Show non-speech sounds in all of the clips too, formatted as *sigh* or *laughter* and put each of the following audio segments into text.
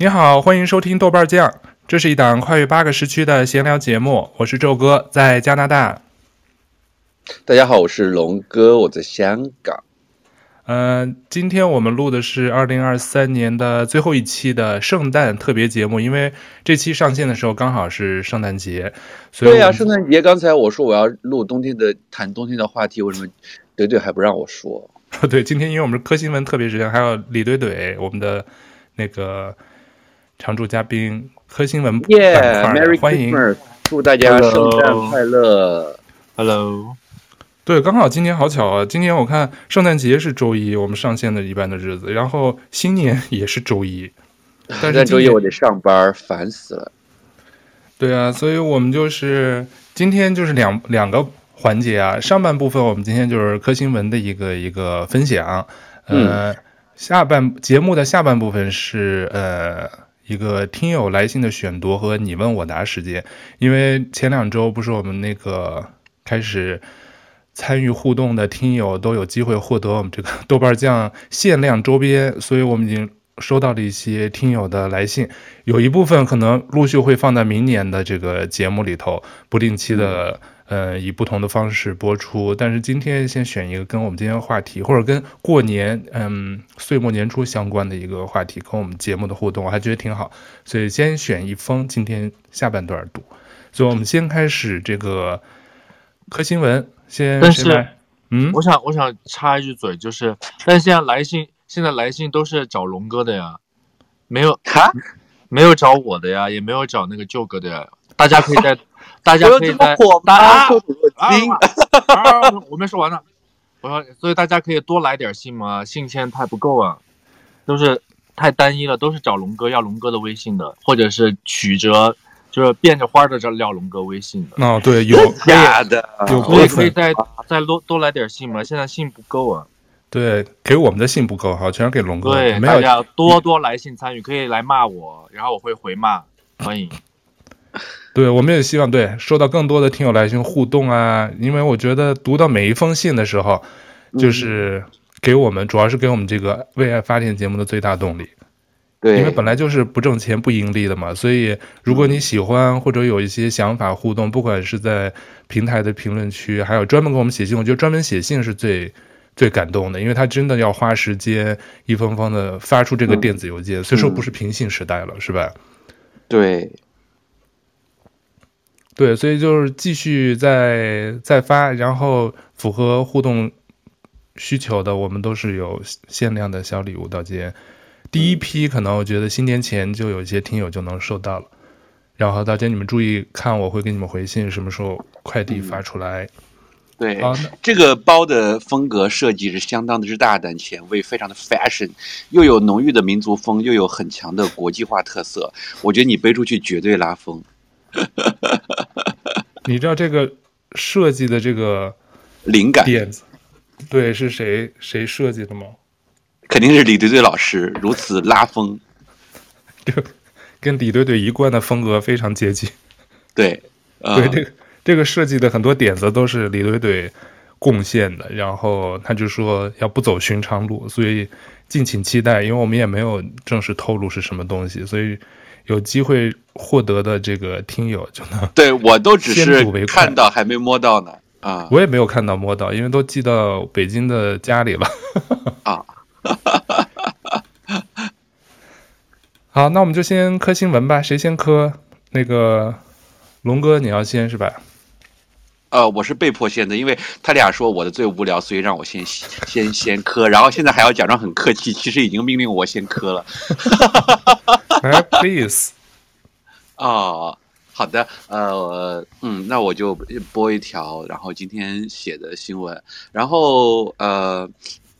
你好，欢迎收听豆瓣酱，这是一档跨越八个时区的闲聊节目，我是宙哥，在加拿大。大家好，我是龙哥，我在香港。嗯、呃，今天我们录的是二零二三年的最后一期的圣诞特别节目，因为这期上线的时候刚好是圣诞节，所以对呀、啊，圣诞节。刚才我说我要录冬天的，谈冬天的话题，为什么怼怼还不让我说？*laughs* 对，今天因为我们是科新闻特别时间，还有李怼怼，我们的那个。常驻嘉宾科新闻板块，欢迎，祝大家圣诞快乐。Hello，对，刚好今天好巧啊！今天我看圣诞节是周一，我们上线的一般的日子，然后新年也是周一，*laughs* 但是周一我得上班，烦死了。对啊，所以我们就是今天就是两两个环节啊，上半部分我们今天就是科新闻的一个一个分享，呃，嗯、下半节目的下半部分是呃。一个听友来信的选读和你问我答时间，因为前两周不是我们那个开始参与互动的听友都有机会获得我们这个豆瓣酱限量周边，所以我们已经收到了一些听友的来信，有一部分可能陆续会放在明年的这个节目里头，不定期的。呃，以不同的方式播出，但是今天先选一个跟我们今天话题，或者跟过年，嗯，岁末年初相关的一个话题，跟我们节目的互动，我还觉得挺好，所以先选一封，今天下半段读。所以我们先开始这个科新闻，先。但是，嗯，我想我想插一句嘴，就是，但是现在来信，现在来信都是找龙哥的呀，没有他，没有找我的呀，也没有找那个舅哥的呀，大家可以在。大家可以在大 *laughs* 啊，我没说完呢。我说，所以大家可以多来点信嘛，信签太不够啊，都是太单一了，都是找龙哥要龙哥的微信的，或者是曲折，就是变着花的这要龙哥微信的。哦，对，有假的，有可以可以再再多多来点信嘛，现在信不够啊。对，给我们的信不够哈，全是给龙哥。对，大家多多来信参与，可以来骂我，然后我会回骂，欢迎。*laughs* 对，我们也希望对收到更多的听友来信互动啊，因为我觉得读到每一封信的时候，就是给我们、嗯、主要是给我们这个为爱发电节目的最大动力。对，因为本来就是不挣钱不盈利的嘛，所以如果你喜欢或者有一些想法互动，不管是在平台的评论区，还有专门给我们写信，我觉得专门写信是最最感动的，因为他真的要花时间一封封的发出这个电子邮件，虽、嗯、说不是平信时代了，是吧？对。对，所以就是继续再再发，然后符合互动需求的，我们都是有限量的小礼物到今天。第一批可能我觉得新年前就有一些听友就能收到了，然后到家你们注意看，我会给你们回信，什么时候快递发出来。嗯、对，这个包的风格设计是相当的之大胆前卫，非常的 fashion，又有浓郁的民族风，又有很强的国际化特色，我觉得你背出去绝对拉风。*laughs* 你知道这个设计的这个灵感点子，对，是谁谁设计的吗？肯定是李怼怼老师，如此拉风，*laughs* 就跟李怼怼一贯的风格非常接近。对，*laughs* 对，这个这个设计的很多点子都是李怼怼贡献的，然后他就说要不走寻常路，所以敬请期待，因为我们也没有正式透露是什么东西，所以。有机会获得的这个听友就能对我都只是看到还没摸到呢啊，我也没有看到摸到，因为都寄到北京的家里了啊。*laughs* 好，那我们就先磕新闻吧，谁先磕？那个龙哥，你要先是吧？呃，我是被迫先的，因为他俩说我的最无聊，所以让我先先先磕，然后现在还要假装很客气，其实已经命令我先磕了。*laughs* 来，*laughs* please。哦，好的，呃，嗯，那我就播一条，然后今天写的新闻，然后呃，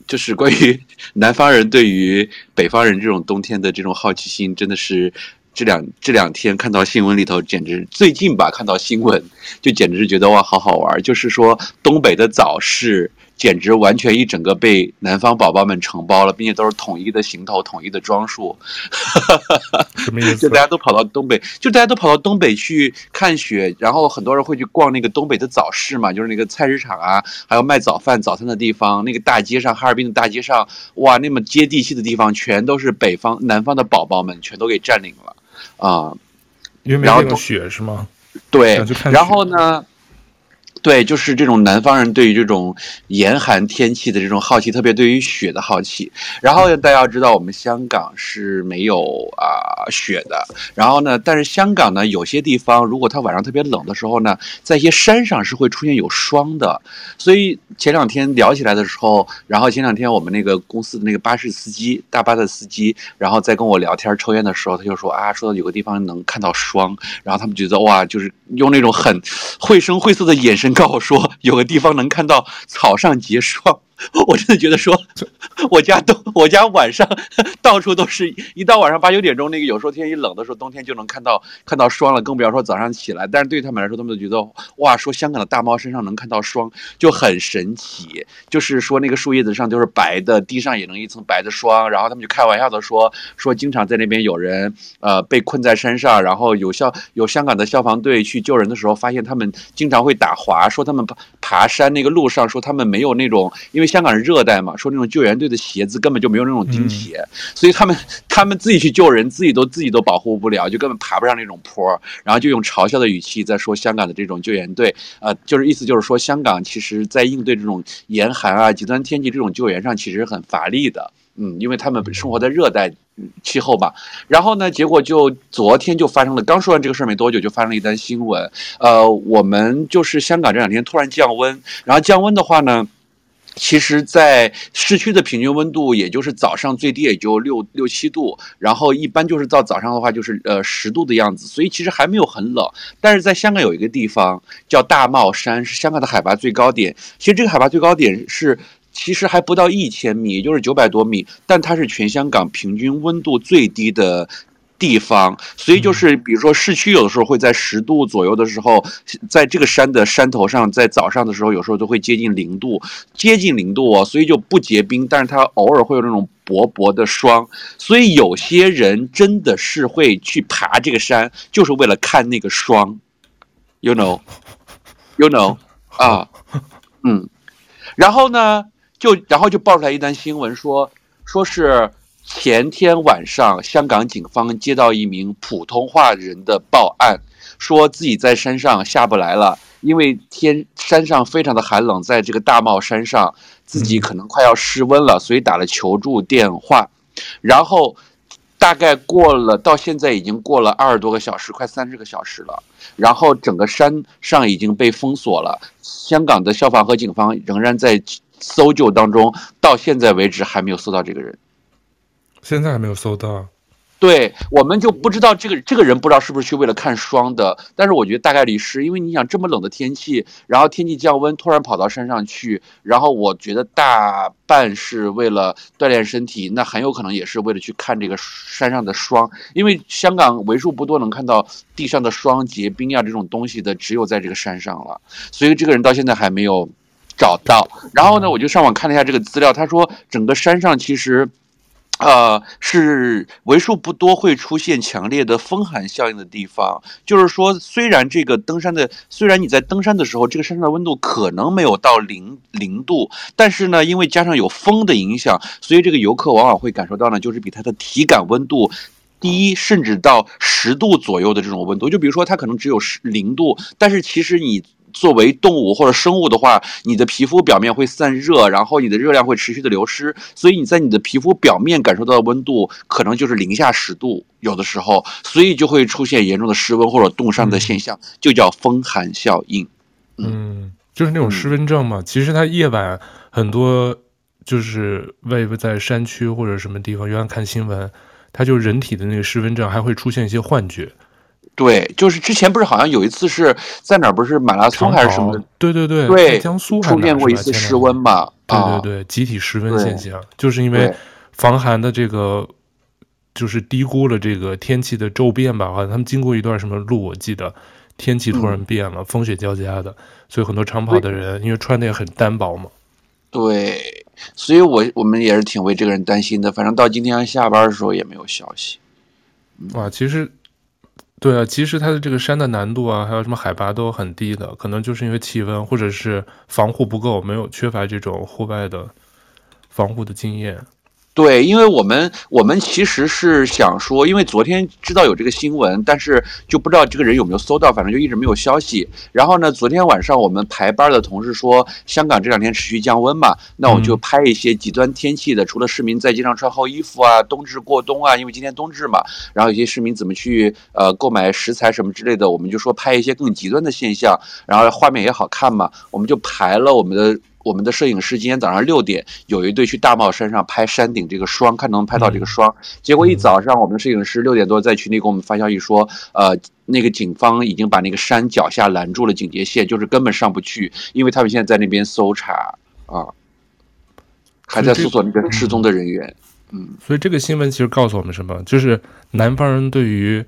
就是关于 *laughs* 南方人对于北方人这种冬天的这种好奇心，真的是。这两这两天看到新闻里头，简直最近吧，看到新闻就简直是觉得哇，好好玩。就是说，东北的早市简直完全一整个被南方宝宝们承包了，并且都是统一的行头、统一的装束。什么意 *laughs* 思？就大家都跑到东北，就大家都跑到东北去看雪，然后很多人会去逛那个东北的早市嘛，就是那个菜市场啊，还有卖早饭、早餐的地方。那个大街上，哈尔滨的大街上，哇，那么接地气的地方，全都是北方、南方的宝宝们，全都给占领了啊！因为没有雪是吗？对，然后呢？对，就是这种南方人对于这种严寒天气的这种好奇，特别对于雪的好奇。然后大家要知道，我们香港是没有啊、雪的。然后呢，但是香港呢，有些地方如果它晚上特别冷的时候呢，在一些山上是会出现有霜的。所以前两天聊起来的时候，然后前两天我们那个公司的那个巴士司机，大巴的司机，然后在跟我聊天抽烟的时候，他就说啊，说有个地方能看到霜。然后他们觉得哇，就是用那种很绘声绘色的眼神。告我说，有个地方能看到草上结霜。*laughs* 我真的觉得说，我家都我家晚上到处都是一到晚上八九点钟，那个有时候天一冷的时候，冬天就能看到看到霜了，更不要说早上起来。但是对他们来说，他们都觉得哇，说香港的大猫身上能看到霜就很神奇。就是说那个树叶子上都是白的，地上也能一层白的霜。然后他们就开玩笑的说，说经常在那边有人呃被困在山上，然后有消有香港的消防队去救人的时候，发现他们经常会打滑，说他们爬爬山那个路上，说他们没有那种因为。香港是热带嘛，说那种救援队的鞋子根本就没有那种钉鞋，嗯、所以他们 *laughs* 他们自己去救人，自己都自己都保护不了，就根本爬不上那种坡，然后就用嘲笑的语气在说香港的这种救援队，呃，就是意思就是说香港其实在应对这种严寒啊、极端天气这种救援上其实很乏力的，嗯，因为他们生活在热带气候吧。然后呢，结果就昨天就发生了，刚说完这个事儿没多久，就发生了一单新闻，呃，我们就是香港这两天突然降温，然后降温的话呢。其实，在市区的平均温度，也就是早上最低也就六六七度，然后一般就是到早上的话，就是呃十度的样子，所以其实还没有很冷。但是在香港有一个地方叫大帽山，是香港的海拔最高点。其实这个海拔最高点是，其实还不到一千米，也就是九百多米，但它是全香港平均温度最低的。地方，所以就是比如说市区有的时候会在十度左右的时候，在这个山的山头上，在早上的时候有时候都会接近零度，接近零度哦，所以就不结冰，但是它偶尔会有那种薄薄的霜，所以有些人真的是会去爬这个山，就是为了看那个霜，you know，you know，*laughs* *laughs* 啊，嗯，然后呢，就然后就爆出来一单新闻说，说是。前天晚上，香港警方接到一名普通话人的报案，说自己在山上下不来了，因为天山上非常的寒冷，在这个大帽山上，自己可能快要失温了，所以打了求助电话。然后大概过了，到现在已经过了二十多个小时，快三十个小时了。然后整个山上已经被封锁了，香港的消防和警方仍然在搜救当中，到现在为止还没有搜到这个人。现在还没有搜到，对，我们就不知道这个这个人不知道是不是去为了看霜的，但是我觉得大概率是因为你想这么冷的天气，然后天气降温，突然跑到山上去，然后我觉得大半是为了锻炼身体，那很有可能也是为了去看这个山上的霜，因为香港为数不多能看到地上的霜结冰啊这种东西的，只有在这个山上了，所以这个人到现在还没有找到。然后呢，我就上网看了一下这个资料，他说整个山上其实。呃，是为数不多会出现强烈的风寒效应的地方。就是说，虽然这个登山的，虽然你在登山的时候，这个山上的温度可能没有到零零度，但是呢，因为加上有风的影响，所以这个游客往往会感受到呢，就是比他的体感温度低，甚至到十度左右的这种温度。就比如说，它可能只有十零度，但是其实你。作为动物或者生物的话，你的皮肤表面会散热，然后你的热量会持续的流失，所以你在你的皮肤表面感受到的温度可能就是零下十度，有的时候，所以就会出现严重的失温或者冻伤的现象，就叫风寒效应。嗯，就是那种失温症嘛。嗯、其实它夜晚很多就是为在山区或者什么地方，原来看新闻，它就人体的那个失温症还会出现一些幻觉。对，就是之前不是好像有一次是在哪儿，不是马拉松还是什么？对对对，对，江苏出现过一次失温吧？对对对，集体失温现象，就是因为防寒的这个，就是低估了这个天气的骤变吧？好像他们经过一段什么路，我记得天气突然变了，风雪交加的，所以很多长跑的人因为穿的也很单薄嘛。对，所以我我们也是挺为这个人担心的。反正到今天下班的时候也没有消息。哇，其实，对啊，其实它的这个山的难度啊，还有什么海拔都很低的，可能就是因为气温或者是防护不够，没有缺乏这种户外的防护的经验。对，因为我们我们其实是想说，因为昨天知道有这个新闻，但是就不知道这个人有没有搜到，反正就一直没有消息。然后呢，昨天晚上我们排班的同事说，香港这两天持续降温嘛，那我就拍一些极端天气的，除了市民在街上穿厚衣服啊，冬至过冬啊，因为今天冬至嘛，然后有些市民怎么去呃购买食材什么之类的，我们就说拍一些更极端的现象，然后画面也好看嘛，我们就排了我们的。我们的摄影师今天早上六点有一队去大帽山上拍山顶这个霜，看能不能拍到这个霜。结果一早上，我们的摄影师六点多在群里给我们发消息说，呃，那个警方已经把那个山脚下拦住了警戒线，就是根本上不去，因为他们现在在那边搜查啊，还在搜索那个失踪的人员。嗯，所以这个新闻其实告诉我们什么？就是南方人对于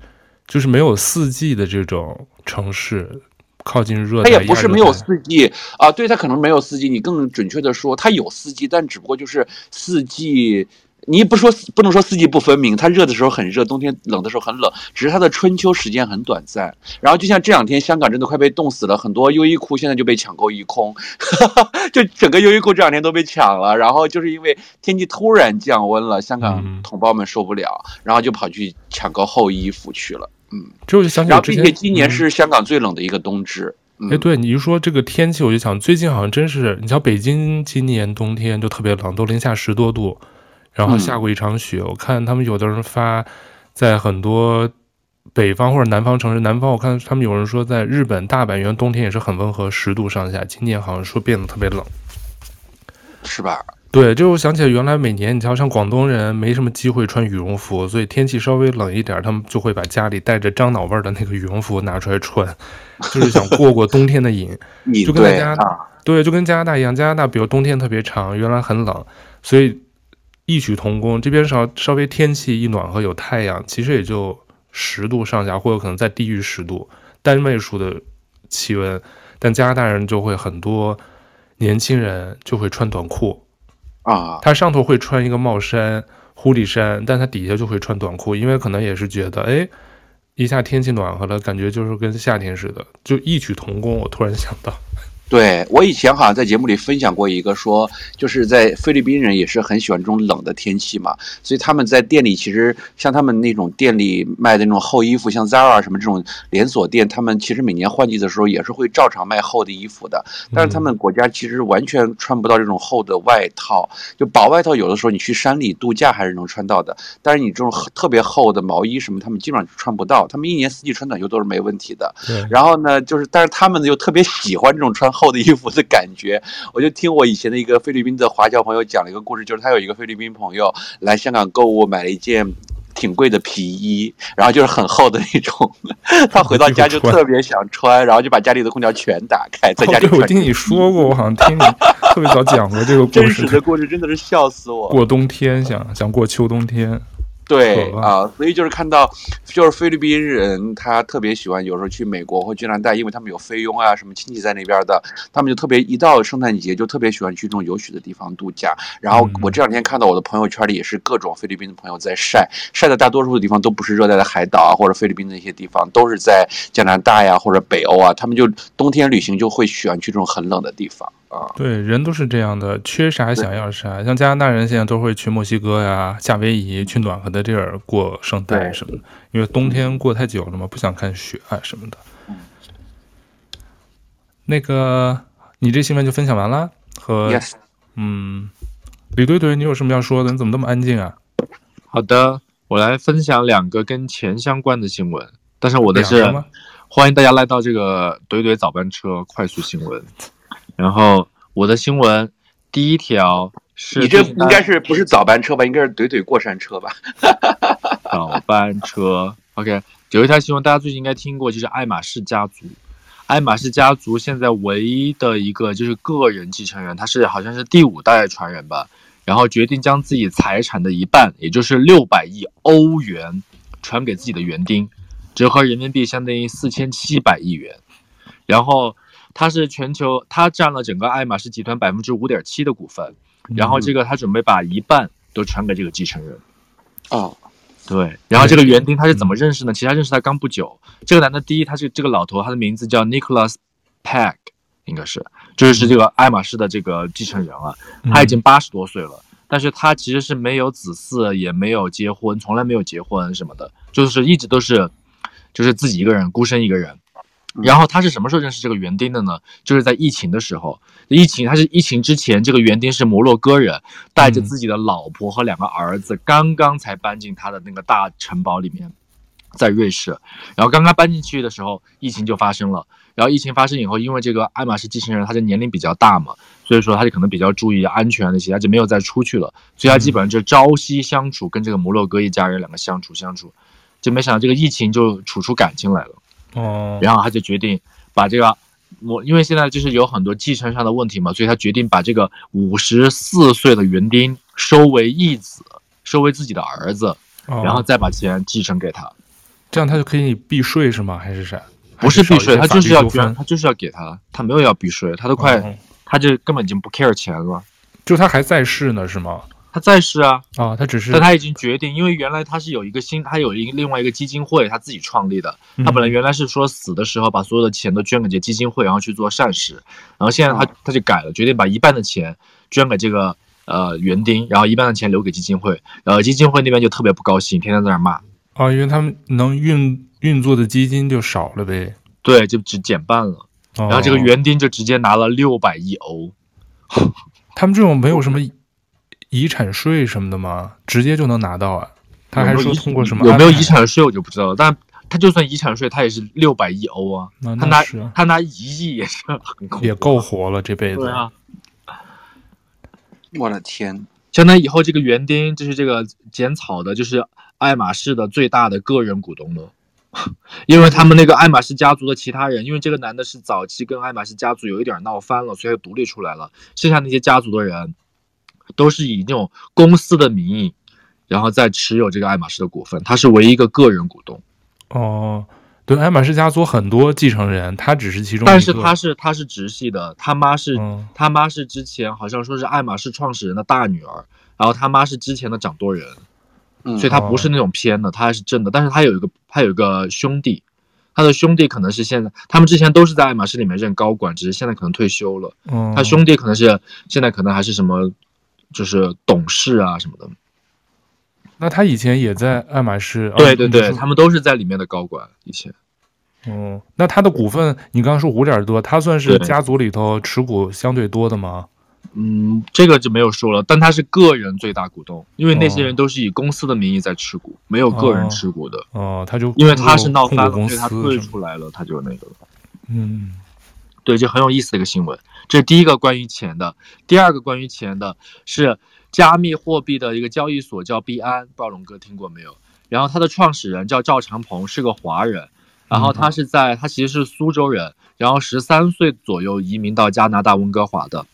就是没有四季的这种城市。靠近热带，它也不是没有四季啊，对，它可能没有四季。你更准确的说，它有四季，但只不过就是四季，你不说不能说四季不分明。它热的时候很热，冬天冷的时候很冷，只是它的春秋时间很短暂。然后就像这两天，香港真的快被冻死了，很多优衣库现在就被抢购一空，*laughs* 就整个优衣库这两天都被抢了。然后就是因为天气突然降温了，香港同胞们受不了，嗯、然后就跑去抢购厚衣服去了。嗯，这我就想起，然后并且今年是香港最冷的一个冬至。哎、嗯，对，你一说这个天气，我就想最近好像真是，你像北京今年冬天就特别冷，都零下十多度，然后下过一场雪。嗯、我看他们有的人发，在很多北方或者南方城市，南方我看他们有人说在日本大阪，原来冬天也是很温和，十度上下。今年好像说变得特别冷，是吧？对，就我想起来，原来每年你瞧，像广东人没什么机会穿羽绒服，所以天气稍微冷一点，他们就会把家里带着樟脑味儿的那个羽绒服拿出来穿，*laughs* 就是想过过冬天的瘾。就跟在加拿大，对，就跟加拿大一样，加拿大比如冬天特别长，原来很冷，所以异曲同工，这边稍稍微天气一暖和，有太阳，其实也就十度上下，或者可能再低于十度，单位数的气温，但加拿大人就会很多年轻人就会穿短裤。啊，他上头会穿一个帽衫、狐狸衫，但他底下就会穿短裤，因为可能也是觉得，哎，一下天气暖和了，感觉就是跟夏天似的，就异曲同工。我突然想到。对，我以前好像在节目里分享过一个说，就是在菲律宾人也是很喜欢这种冷的天气嘛，所以他们在店里其实像他们那种店里卖的那种厚衣服，像 Zara 什么这种连锁店，他们其实每年换季的时候也是会照常卖厚的衣服的。但是他们国家其实完全穿不到这种厚的外套，就薄外套有的时候你去山里度假还是能穿到的，但是你这种特别厚的毛衣什么，他们基本上穿不到。他们一年四季穿短袖都是没问题的。然后呢，就是但是他们又特别喜欢这种穿厚。的衣服的感觉，我就听我以前的一个菲律宾的华侨朋友讲了一个故事，就是他有一个菲律宾朋友来香港购物，买了一件挺贵的皮衣，然后就是很厚的那种，*laughs* 他回到家就特别想穿，然后就把家里的空调全打开，在家里穿。我听你说过，我好像听你特别早讲过这个故事。真实的故事真的是笑死我。过冬天想想过秋冬天。对啊，所以就是看到，就是菲律宾人他特别喜欢，有时候去美国或加拿大，因为他们有菲佣啊，什么亲戚在那边的，他们就特别一到圣诞节就特别喜欢去这种有雪的地方度假。然后我这两天看到我的朋友圈里也是各种菲律宾的朋友在晒，晒的大多数的地方都不是热带的海岛啊，或者菲律宾的那些地方，都是在加拿大呀或者北欧啊，他们就冬天旅行就会喜欢去这种很冷的地方。对，人都是这样的，缺啥想要啥。像加拿大人现在都会去墨西哥呀、夏威夷，去暖和的地儿过圣诞什么的，因为冬天过太久了嘛，不想看雪啊什么的。那个，你这新闻就分享完了？和 Yes. 嗯，李怼怼，你有什么要说的？你怎么那么安静啊？好的，我来分享两个跟钱相关的新闻，但是我的是欢迎大家来到这个怼怼早班车快速新闻。然后我的新闻第一条是，你这应该是不是早班车吧？应该是怼怼过山车吧？*laughs* 早班车，OK。有一条新闻大家最近应该听过，就是爱马仕家族。爱马仕家族现在唯一的一个就是个人继承人，他是好像是第五代传人吧。然后决定将自己财产的一半，也就是六百亿欧元，传给自己的园丁，折合人民币相当于四千七百亿元。然后。他是全球，他占了整个爱马仕集团百分之五点七的股份，然后这个他准备把一半都传给这个继承人。哦，对，然后这个园丁他是怎么认识呢？其实他认识他刚不久。这个男的，第一他是这个老头，他的名字叫 Nicholas Pegg，应该是，就是是这个爱马仕的这个继承人啊，他已经八十多岁了，但是他其实是没有子嗣，也没有结婚，从来没有结婚什么的，就是一直都是，就是自己一个人，孤身一个人。然后他是什么时候认识这个园丁的呢？就是在疫情的时候，疫情他是疫情之前，这个园丁是摩洛哥人，带着自己的老婆和两个儿子，刚刚才搬进他的那个大城堡里面，在瑞士。然后刚刚搬进去的时候，疫情就发生了。然后疫情发生以后，因为这个爱马仕继承人他的年龄比较大嘛，所以说他就可能比较注意安全那些，他就没有再出去了。所以他基本上就朝夕相处，跟这个摩洛哥一家人两个相处相处，就没想到这个疫情就处出感情来了。哦，然后他就决定把这个，我因为现在就是有很多继承上的问题嘛，所以他决定把这个五十四岁的园丁收为义子，收为自己的儿子，然后再把钱继承给他，这样他就可以避税是吗？还是啥？不是避税，他就是要捐，他就是要给他，他没有要避税，他都快，他就根本已经不 care 钱了，就他还在世呢是吗？他在世啊，啊，他只是，但他已经决定，因为原来他是有一个新，他有一个另外一个基金会，他自己创立的。他本来原来是说死的时候把所有的钱都捐给这基金会，然后去做善事。然后现在他他就改了，决定把一半的钱捐给这个呃园丁，然后一半的钱留给基金会。然后基金会那边就特别不高兴，天天在那骂。啊，因为他们能运运作的基金就少了呗。对，就只减半了。然后这个园丁就直接拿了六百亿欧。他们这种没有什么。遗产税什么的吗？直接就能拿到啊？他还说通过什么？有没有遗产税我就不知道了。但他就算遗产税，他也是六百亿欧啊。他拿他拿一亿也是也够活了这辈子。对啊。我的天！相当于以后这个园丁就是这个剪草的，就是爱马仕的最大的个人股东了。*laughs* 因为他们那个爱马仕家族的其他人，因为这个男的是早期跟爱马仕家族有一点闹翻了，所以独立出来了。剩下那些家族的人。都是以那种公司的名义，然后再持有这个爱马仕的股份，他是唯一一个个人股东。哦，对，爱马仕家族很多继承人，他只是其中一个。但是他是他是直系的，他妈是、嗯、他妈是之前好像说是爱马仕创始人的大女儿，然后他妈是之前的掌舵人，嗯、所以他不是那种偏的，他还是正的。但是他有一个他有一个兄弟，他的兄弟可能是现在他们之前都是在爱马仕里面任高管，只是现在可能退休了。嗯，他兄弟可能是现在可能还是什么。就是董事啊什么的，那他以前也在爱马仕。对对对，他们都是在里面的高管以前。嗯，那他的股份，你刚刚说五点多，他算是家族里头持股相对多的吗？嗯，这个就没有说了，但他是个人最大股东，因为那些人都是以公司的名义在持股，没有个人持股的。哦，他就因为他是闹翻了，所以他退出来了，他就那个了。嗯。对，就很有意思的一个新闻。这是第一个关于钱的，第二个关于钱的是加密货币的一个交易所叫币安，不知道龙哥听过没有？然后他的创始人叫赵长鹏，是个华人，然后他是在他其实是苏州人，然后十三岁左右移民到加拿大温哥华的，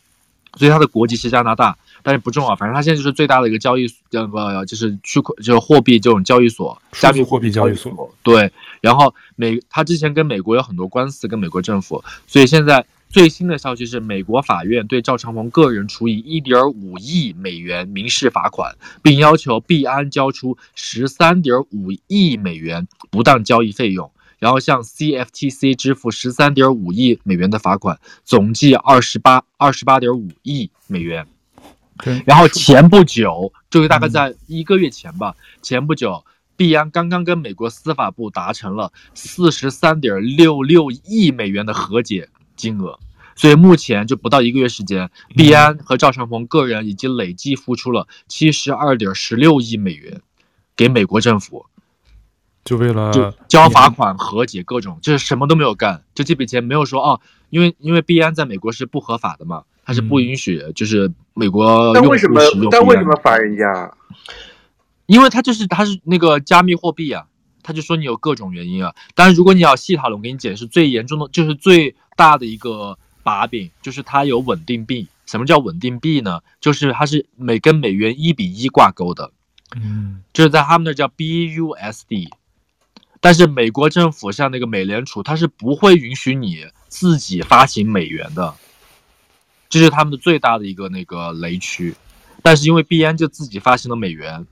所以他的国籍是加拿大。但是不重要，反正他现在就是最大的一个交易，那个就是区块，就是货币这种交易所，加密货币交易所。对，然后美他之前跟美国有很多官司，跟美国政府，所以现在最新的消息是，美国法院对赵长鹏个人处以一点五亿美元民事罚款，并要求币安交出十三点五亿美元不当交易费用，然后向 CFTC 支付十三点五亿美元的罚款，总计二十八二十八点五亿美元。然后前不久，就是大概在一个月前吧，前不久，币安刚刚跟美国司法部达成了四十三点六六亿美元的和解金额，所以目前就不到一个月时间，币安和赵长鹏个人已经累计付出了七十二点十六亿美元给美国政府，就为了就交罚款、和解各种，就是什么都没有干，就这笔钱没有说哦，因为因为币安在美国是不合法的嘛。它是不允许，就是美国。但为什么？但为什么罚人家？因为他就是他是那个加密货币啊，他就说你有各种原因啊。当然，如果你要细讨论，我给你解释最严重的，就是最大的一个把柄，就是它有稳定币。什么叫稳定币呢？就是它是美跟美元一比一挂钩的，嗯，就是在他们那叫 BUSD。但是美国政府像那个美联储，它是不会允许你自己发行美元的，这是他们的最大的一个那个雷区。但是因为币安就自己发行了美元，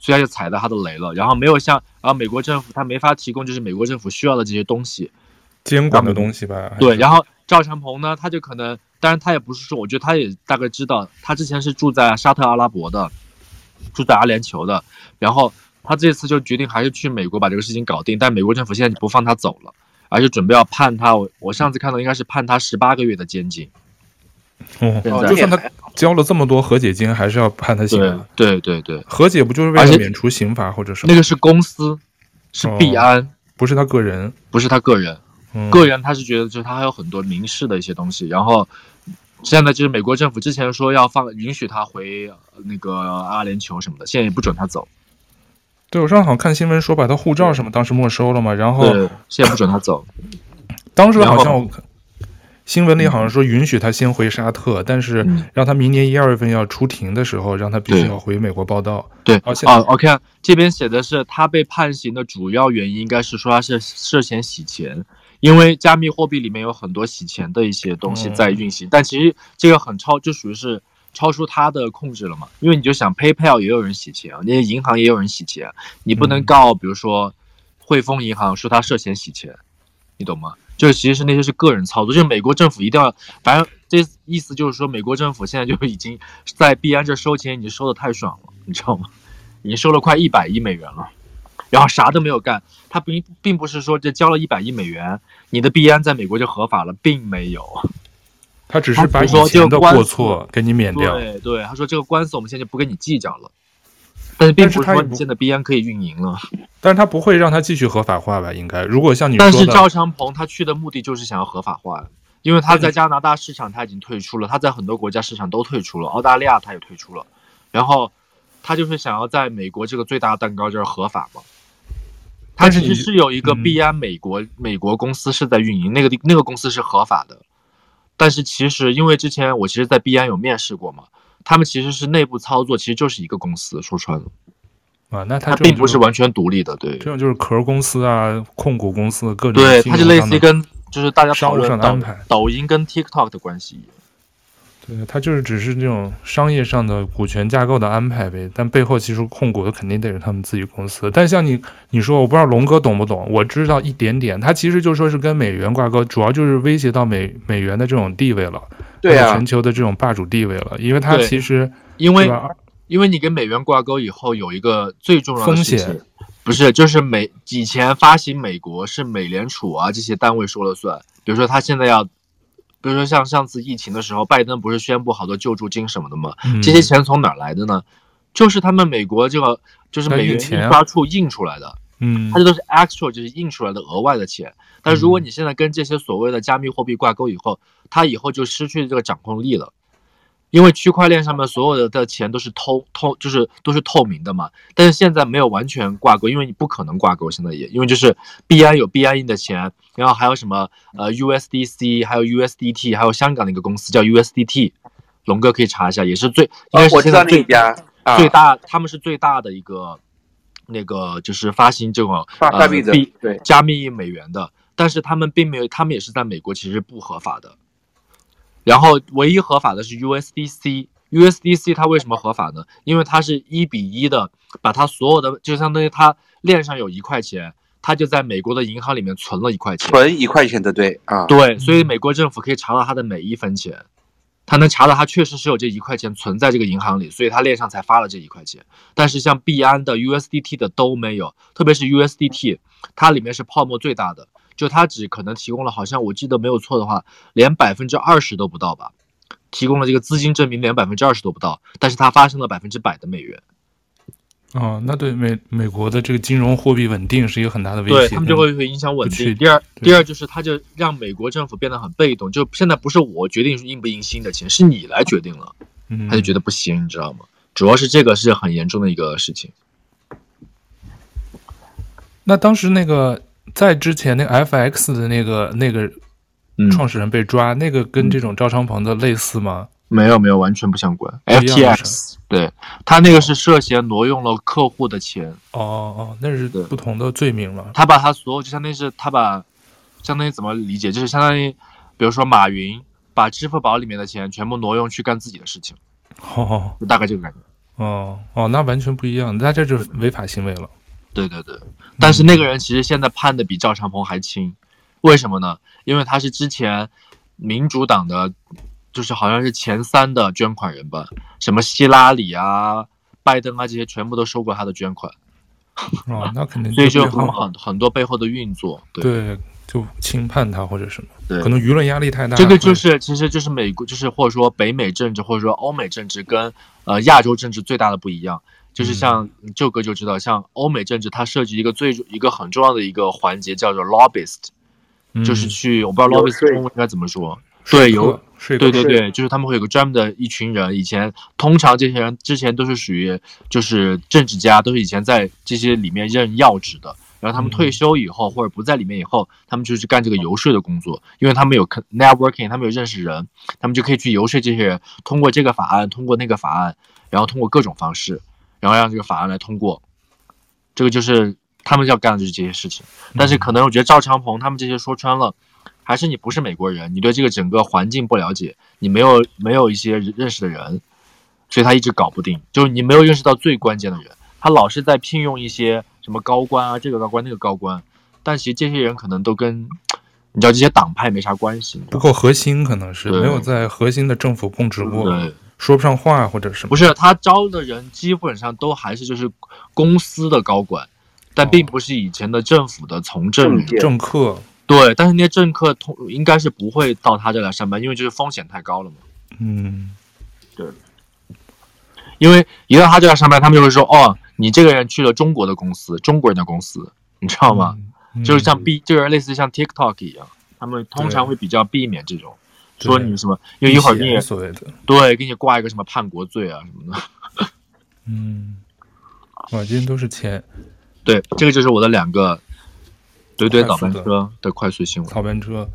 所以他就踩到他的雷了。然后没有像，然后美国政府他没法提供就是美国政府需要的这些东西，监管的东西吧。对，然后赵长鹏呢，他就可能，当然他也不是说，我觉得他也大概知道，他之前是住在沙特阿拉伯的，住在阿联酋的，然后。他这次就决定还是去美国把这个事情搞定，但美国政府现在不放他走了，而且准备要判他。我我上次看到应该是判他十八个月的监禁。哦，就算他交了这么多和解金，还是要判他刑。对对对，和解不就是为了免除刑罚或者什么？那个是公司，是币安，哦，不是他个人，不是他个人。嗯，个人他是觉得就是他还有很多民事的一些东西，然后现在就是美国政府之前说要放允许他回那个阿联酋什么的，现在也不准他走。对，我上次好像看新闻说把他护照什么当时没收了嘛，然后现在不准他走。当时好像我看新闻里好像说允许他先回沙特，但是让他明年一二月份要出庭的时候，让他必须要回美国报道。对，而且啊，OK，这边写的是他被判刑的主要原因应该是说他是涉嫌洗钱，因为加密货币里面有很多洗钱的一些东西在运行，但其实这个很超，就属于是。超出他的控制了嘛？因为你就想，PayPal 也有人洗钱，那些银行也有人洗钱，你不能告，比如说汇丰银行说他涉嫌洗钱，你懂吗？就是其实是那些是个人操作，就是美国政府一定要，反正这意思就是说，美国政府现在就已经在币安这收钱已经收的太爽了，你知道吗？已经收了快一百亿美元了，然后啥都没有干，他并并不是说这交了一百亿美元，你的币安在美国就合法了，并没有。他只是把以前的过错给你免掉。对对，他说这个官司我们现在就不跟你计较了。但是并不是说你现在 B 安可以运营了。*laughs* 但是他不会让他继续合法化吧？应该，如果像你说的。但是赵长鹏他去的目的就是想要合法化，因为他在加拿大市场他已经退出了，他在很多国家市场都退出了，澳大利亚他也退出了，然后他就是想要在美国这个最大的蛋糕就是合法嘛。他其实是有一个 B 安美国美国公司是在运营，那个那个公司是合法的。但是其实，因为之前我其实，在 B 安有面试过嘛，他们其实是内部操作，其实就是一个公司，说穿了，啊，那他并不是完全独立的，对，这种就是壳公司啊，控股公司各种，对，它就类似于跟就是大家讨论上的安排，抖音跟 TikTok 的关系。对，它就是只是这种商业上的股权架构的安排呗，但背后其实控股的肯定得是他们自己公司。但像你你说，我不知道龙哥懂不懂，我知道一点点。它其实就说是跟美元挂钩，主要就是威胁到美美元的这种地位了，对啊，全球的这种霸主地位了。因为它其实因为因为你跟美元挂钩以后，有一个最重要的风险，不是就是美以前发行美国是美联储啊这些单位说了算，比如说他现在要。比如说像上次疫情的时候，拜登不是宣布好多救助金什么的吗？嗯、这些钱从哪来的呢？就是他们美国这个就是美元印刷处印出来的，嗯，它这都是 actual 就是印出来的额外的钱。但如果你现在跟这些所谓的加密货币挂钩以后，它以后就失去这个掌控力了。因为区块链上面所有的的钱都是透透，就是都是透明的嘛。但是现在没有完全挂钩，因为你不可能挂钩。现在也因为就是币安有币安印的钱，然后还有什么呃 USDC，还有 USDT，还有香港的一个公司叫 USDT，龙哥可以查一下，也是最应该是现在最家最大，他们是最大的一个那个就是发行这种呃币对加密美元的，但是他们并没有，他们也是在美国其实是不合法的。然后唯一合法的是 USDC，USDC 它为什么合法呢？因为它是一比一的，把它所有的就相当于它链上有一块钱，它就在美国的银行里面存了一块钱，存一块钱的，对啊，对，所以美国政府可以查到它的每一分钱，它能查到它确实是有这一块钱存在这个银行里，所以它链上才发了这一块钱。但是像币安的 USDT 的都没有，特别是 USDT，它里面是泡沫最大的。就他只可能提供了，好像我记得没有错的话，连百分之二十都不到吧，提供了这个资金证明，连百分之二十都不到，但是它发生了百分之百的美元。哦，那对美美国的这个金融货币稳定是一个很大的威胁，对他们就会会影响稳定。第二，第二就是他就让美国政府变得很被动，就现在不是我决定印不印新的钱，是你来决定了，他就觉得不行，你知道吗？主要是这个是很严重的一个事情。那当时那个。在之前那个 FX 的那个那个创始人被抓，嗯、那个跟这种赵昌鹏的类似吗？没有没有，完全不相关。FTX，对，他那个是涉嫌挪用了客户的钱。哦哦，那是不同的罪名了。他把他所有，就相当于是他把，相当于怎么理解，就是相当于，比如说马云把支付宝里面的钱全部挪用去干自己的事情。哦，就大概这个感觉。哦哦，那完全不一样，那这就是违法行为了。对对对，但是那个人其实现在判的比赵长鹏还轻，为什么呢？因为他是之前民主党的，就是好像是前三的捐款人吧，什么希拉里啊、拜登啊这些全部都收过他的捐款。哦，那肯定。所以就很很很多背后的运作。对。对就轻判他或者什么，对，可能舆论压力太大。这个就是，其实就是美国，就是或者说北美政治，或者说欧美政治跟呃亚洲政治最大的不一样，就是像舅哥就知道，像欧美政治，它涉及一个最一个很重要的一个环节叫做 lobbyist，就是去我不知道 lobbyist 中文应该怎么说，对，有，对对对，就是他们会有个专门的一群人，以前通常这些人之前都是属于就是政治家，都是以前在这些里面任要职的。然后他们退休以后，或者不在里面以后，他们就去干这个游说的工作，因为他们有 networking，他们有认识人，他们就可以去游说这些人，通过这个法案，通过那个法案，然后通过各种方式，然后让这个法案来通过。这个就是他们要干的就是这些事情。但是可能我觉得赵长鹏他们这些说穿了，还是你不是美国人，你对这个整个环境不了解，你没有没有一些认识的人，所以他一直搞不定，就是你没有认识到最关键的人，他老是在聘用一些。什么高官啊，这个高官那个高官，但其实这些人可能都跟你知道这些党派没啥关系，不够核心，可能是没有在核心的政府供职过，对，说不上话或者什么。不是他招的人基本上都还是就是公司的高管，但并不是以前的政府的从政人政客。对，但是那些政客通应该是不会到他这来上班，因为就是风险太高了嘛。嗯，对，因为一到他这来上班，他们就会说哦。你这个人去了中国的公司，中国人的公司，你知道吗？就是像避，就是类似像 TikTok 一样，他们通常会比较避免这种，说你什么，因为一会儿给你所谓的对，给你挂一个什么叛国罪啊什么的。嗯，哇，今天都是钱。对，这个就是我的两个怼怼早班车的快速新闻。早班车，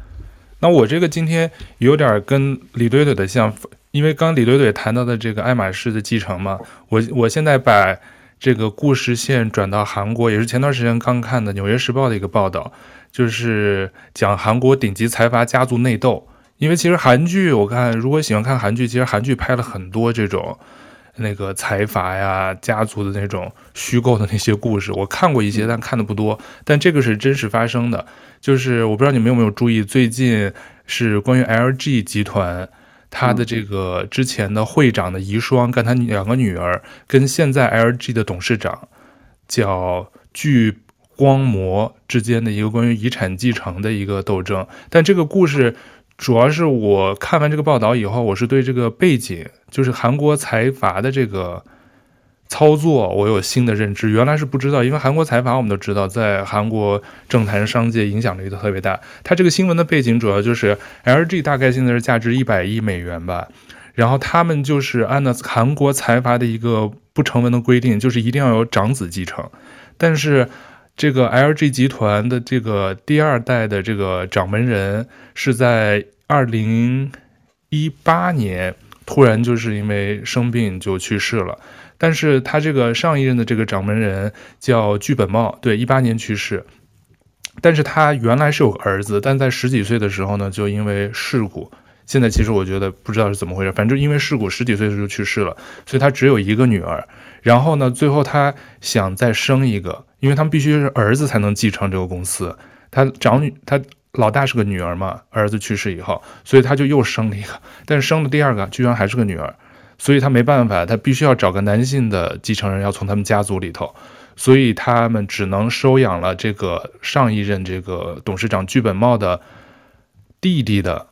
那我这个今天有点跟李怼怼的像，因为刚李怼怼谈到的这个爱马仕的继承嘛，我我现在把。这个故事线转到韩国，也是前段时间刚看的《纽约时报》的一个报道，就是讲韩国顶级财阀家族内斗。因为其实韩剧，我看如果喜欢看韩剧，其实韩剧拍了很多这种那个财阀呀、家族的那种虚构的那些故事。我看过一些，但看的不多。但这个是真实发生的，就是我不知道你们有没有注意，最近是关于 LG 集团。他的这个之前的会长的遗孀跟他两个女儿，跟现在 LG 的董事长叫具光魔之间的一个关于遗产继承的一个斗争。但这个故事主要是我看完这个报道以后，我是对这个背景，就是韩国财阀的这个。操作我有新的认知，原来是不知道，因为韩国财阀我们都知道，在韩国政坛商界影响力都特别大。它这个新闻的背景主要就是 LG 大概现在是价值一百亿美元吧，然后他们就是按照韩国财阀的一个不成文的规定，就是一定要有长子继承。但是这个 LG 集团的这个第二代的这个掌门人是在二零一八年突然就是因为生病就去世了。但是他这个上一任的这个掌门人叫具本茂，对，一八年去世。但是他原来是有个儿子，但在十几岁的时候呢，就因为事故，现在其实我觉得不知道是怎么回事，反正因为事故十几岁的时候就去世了，所以他只有一个女儿。然后呢，最后他想再生一个，因为他们必须是儿子才能继承这个公司。他长女，他老大是个女儿嘛，儿子去世以后，所以他就又生了一个，但是生的第二个居然还是个女儿。所以他没办法，他必须要找个男性的继承人，要从他们家族里头，所以他们只能收养了这个上一任这个董事长具本茂的弟弟的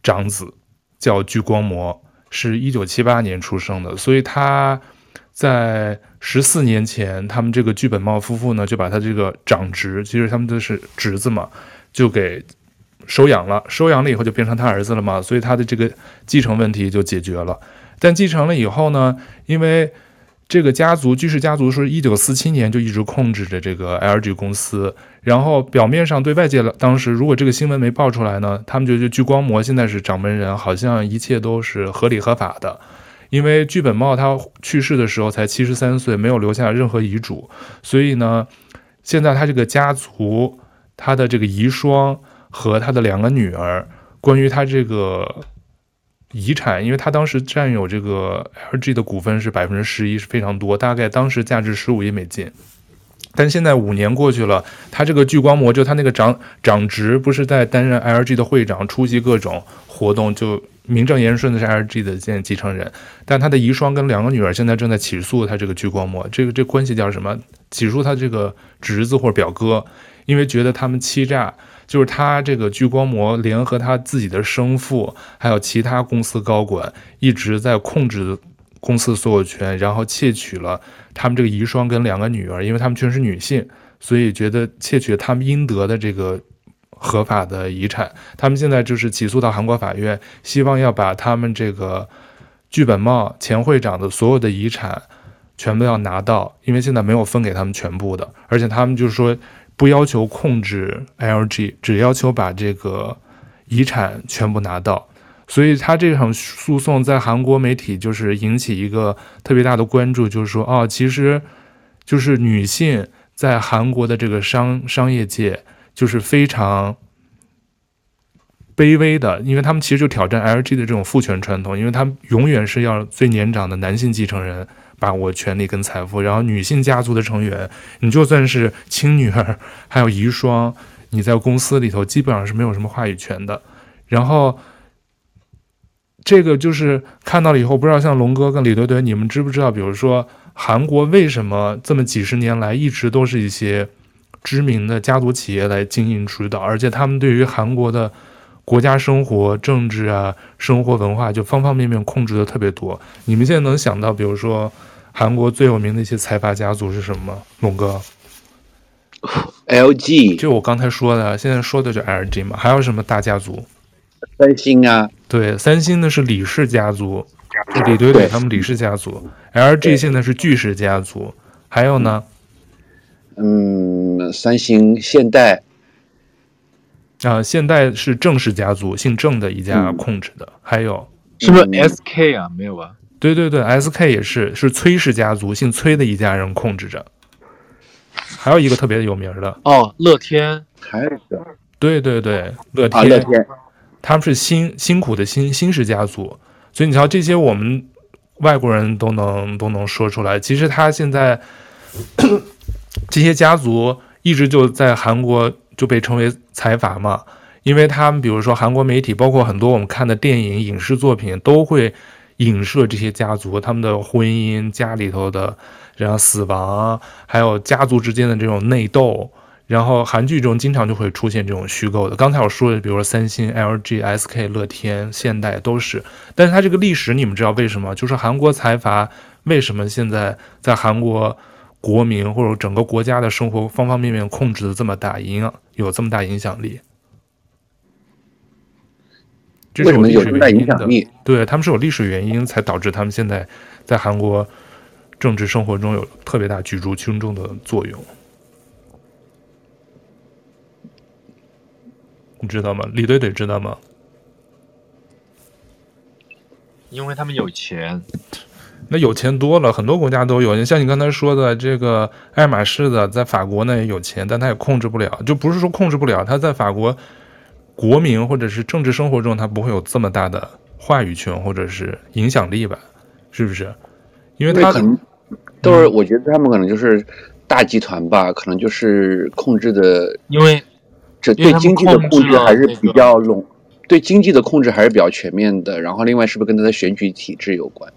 长子，叫具光魔，是一九七八年出生的，所以他在十四年前，他们这个具本茂夫妇呢，就把他这个长侄，其实他们都是侄子嘛，就给。收养了，收养了以后就变成他儿子了嘛，所以他的这个继承问题就解决了。但继承了以后呢，因为这个家族巨氏家族是一九四七年就一直控制着这个 LG 公司，然后表面上对外界当时如果这个新闻没爆出来呢，他们就觉得具光模现在是掌门人，好像一切都是合理合法的。因为剧本茂他去世的时候才七十三岁，没有留下任何遗嘱，所以呢，现在他这个家族他的这个遗孀和他的两个女儿，关于他这个。遗产，因为他当时占有这个 LG 的股份是百分之十一，是非常多，大概当时价值十五亿美金。但现在五年过去了，他这个聚光模就他那个长长侄不是在担任 LG 的会长，出席各种活动，就名正言顺的是 LG 的现继承人。但他的遗孀跟两个女儿现在正在起诉他这个聚光模，这个这关系叫什么？起诉他这个侄子或者表哥，因为觉得他们欺诈。就是他这个聚光模联合他自己的生父，还有其他公司高管，一直在控制公司所有权，然后窃取了他们这个遗孀跟两个女儿，因为他们全是女性，所以觉得窃取他们应得的这个合法的遗产。他们现在就是起诉到韩国法院，希望要把他们这个剧本茂前会长的所有的遗产全部要拿到，因为现在没有分给他们全部的，而且他们就是说。不要求控制 LG，只要求把这个遗产全部拿到。所以他这场诉讼在韩国媒体就是引起一个特别大的关注，就是说，哦，其实就是女性在韩国的这个商商业界就是非常卑微的，因为他们其实就挑战 LG 的这种父权传统，因为他们永远是要最年长的男性继承人。把握权力跟财富，然后女性家族的成员，你就算是亲女儿，还有遗孀，你在公司里头基本上是没有什么话语权的。然后，这个就是看到了以后，不知道像龙哥跟李怼怼，你们知不知道？比如说韩国为什么这么几十年来一直都是一些知名的家族企业来经营主导，而且他们对于韩国的。国家生活、政治啊，生活文化就方方面面控制的特别多。你们现在能想到，比如说韩国最有名的一些财阀家族是什么吗？龙哥，*laughs* LG，就我刚才说的，现在说的就 LG 嘛。还有什么大家族？三星啊，对，三星呢是李氏家族，就李怼怼他们李氏家族。LG 现在是巨氏家族，还有呢？嗯，三星、现代。啊，现代是郑氏家族，姓郑的一家控制的，嗯、还有？是不是 SK 啊？没有吧？对对对，SK 也是，是崔氏家族，姓崔的一家人控制着。还有一个特别有名的。哦，乐天，还有一个，对对对，乐天，啊、乐天他们是辛辛苦的辛辛氏家族，所以你瞧这些我们外国人都能都能说出来。其实他现在 *coughs* 这些家族一直就在韩国。就被称为财阀嘛，因为他们比如说韩国媒体，包括很多我们看的电影、影视作品，都会影射这些家族他们的婚姻、家里头的然后死亡，还有家族之间的这种内斗。然后韩剧中经常就会出现这种虚构的。刚才我说的，比如说三星、LG、SK、乐天、现代都是。但是它这个历史，你们知道为什么？就是韩国财阀为什么现在在韩国？国民或者整个国家的生活方方面面控制的这么大，影有这么大影响力，这是有这么大影响力。对，他们是有历史原因才导致他们现在在韩国政治生活中有特别大举足轻重的作用，你知道吗？李怼怼知道吗？因为他们有钱。那有钱多了，很多国家都有。像你刚才说的，这个爱马仕的在法国呢也有钱，但他也控制不了。就不是说控制不了，他在法国国民或者是政治生活中，他不会有这么大的话语权或者是影响力吧？是不是？因为他可能都是，我觉得他们可能就是大集团吧，嗯、可能就是控制的，因为这对经济的控制还是比较笼，对经济的控制还是比较全面的。然后另外是不是跟他的选举体制有关？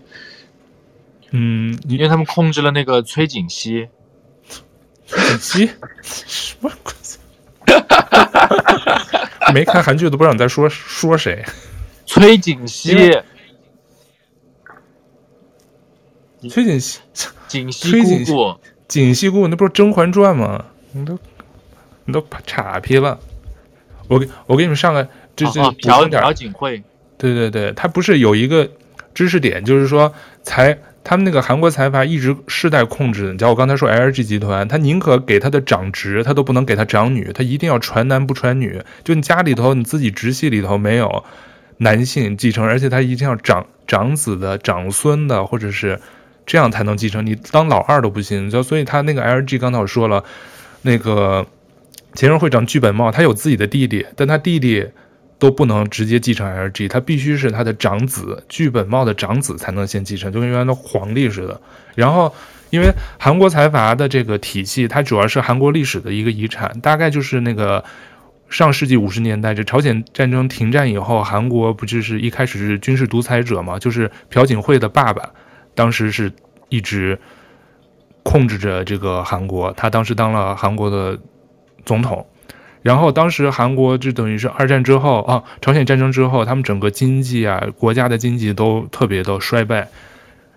嗯，因为他们控制了那个崔锦熙，*laughs* 崔槿汐什么鬼？*laughs* 没看韩剧都不知道你在说说谁？崔锦熙，崔槿汐，槿汐姑姑，槿汐姑姑，那不是《甄嬛传》吗？你都你都岔劈了。我给我给你们上个，这这朴朴槿惠，对对对，他不是有一个知识点，就是说财。他们那个韩国财阀一直世代控制，你像我刚才说 LG 集团，他宁可给他的长侄，他都不能给他长女，他一定要传男不传女。就你家里头你自己直系里头没有男性继承，而且他一定要长长子的、长孙的，或者是这样才能继承。你当老二都不行。就所以他那个 LG 刚才我说了，那个前任会长具本茂，他有自己的弟弟，但他弟弟。都不能直接继承 LG，他必须是他的长子具本茂的长子才能先继承，就跟原来的皇帝似的。然后，因为韩国财阀的这个体系，它主要是韩国历史的一个遗产，大概就是那个上世纪五十年代，这朝鲜战争停战以后，韩国不就是一开始是军事独裁者嘛？就是朴槿惠的爸爸，当时是一直控制着这个韩国，他当时当了韩国的总统。然后当时韩国就等于是二战之后啊，朝鲜战争之后，他们整个经济啊，国家的经济都特别的衰败。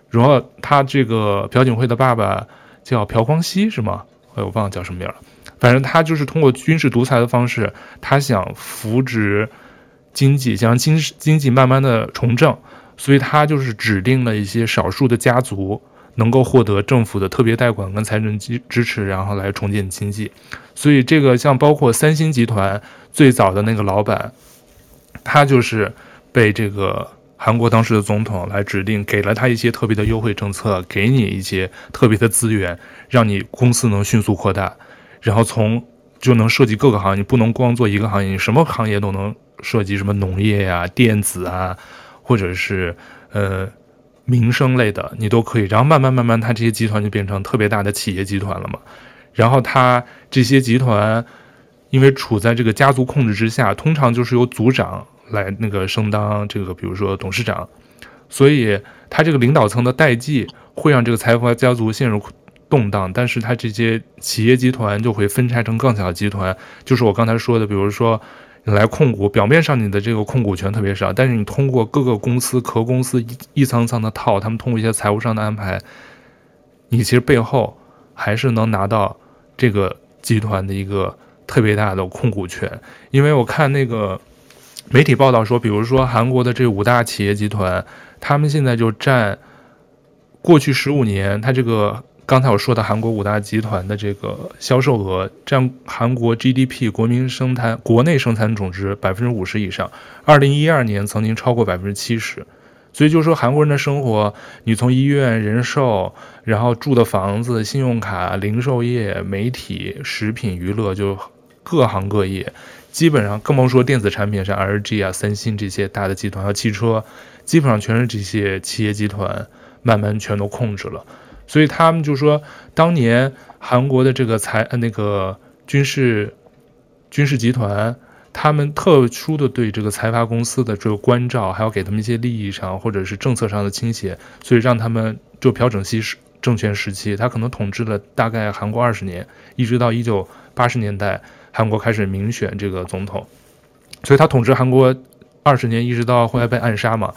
然后他这个朴槿惠的爸爸叫朴光熙是吗？哎，我忘了叫什么名了。反正他就是通过军事独裁的方式，他想扶植经济，想经经济慢慢的重振，所以他就是指定了一些少数的家族。能够获得政府的特别贷款跟财政支支持，然后来重建经济。所以这个像包括三星集团最早的那个老板，他就是被这个韩国当时的总统来指定，给了他一些特别的优惠政策，给你一些特别的资源，让你公司能迅速扩大，然后从就能涉及各个行业，你不能光做一个行业，你什么行业都能涉及，什么农业呀、啊、电子啊，或者是呃。民生类的你都可以，然后慢慢慢慢，它这些集团就变成特别大的企业集团了嘛。然后它这些集团因为处在这个家族控制之下，通常就是由族长来那个升当这个，比如说董事长，所以它这个领导层的代际会让这个财阀家族陷入动荡，但是它这些企业集团就会分拆成更小的集团，就是我刚才说的，比如说。来控股，表面上你的这个控股权特别少，但是你通过各个公司、壳公司一一层层的套，他们通过一些财务上的安排，你其实背后还是能拿到这个集团的一个特别大的控股权。因为我看那个媒体报道说，比如说韩国的这五大企业集团，他们现在就占过去十五年，它这个。刚才我说的韩国五大集团的这个销售额占韩国 GDP 国民生产国内生产总值百分之五十以上，二零一二年曾经超过百分之七十，所以就是说韩国人的生活，你从医院、人寿，然后住的房子、信用卡、零售业、媒体、食品、娱乐，就各行各业，基本上更甭说电子产品，像 LG 啊、三星这些大的集团，还有汽车，基本上全是这些企业集团慢慢全都控制了。所以他们就说，当年韩国的这个财呃那个军事军事集团，他们特殊的对这个财阀公司的这个关照，还要给他们一些利益上或者是政策上的倾斜，所以让他们就朴正熙时政权时期，他可能统治了大概韩国二十年，一直到一九八十年代，韩国开始民选这个总统，所以他统治韩国二十年，一直到后来被暗杀嘛，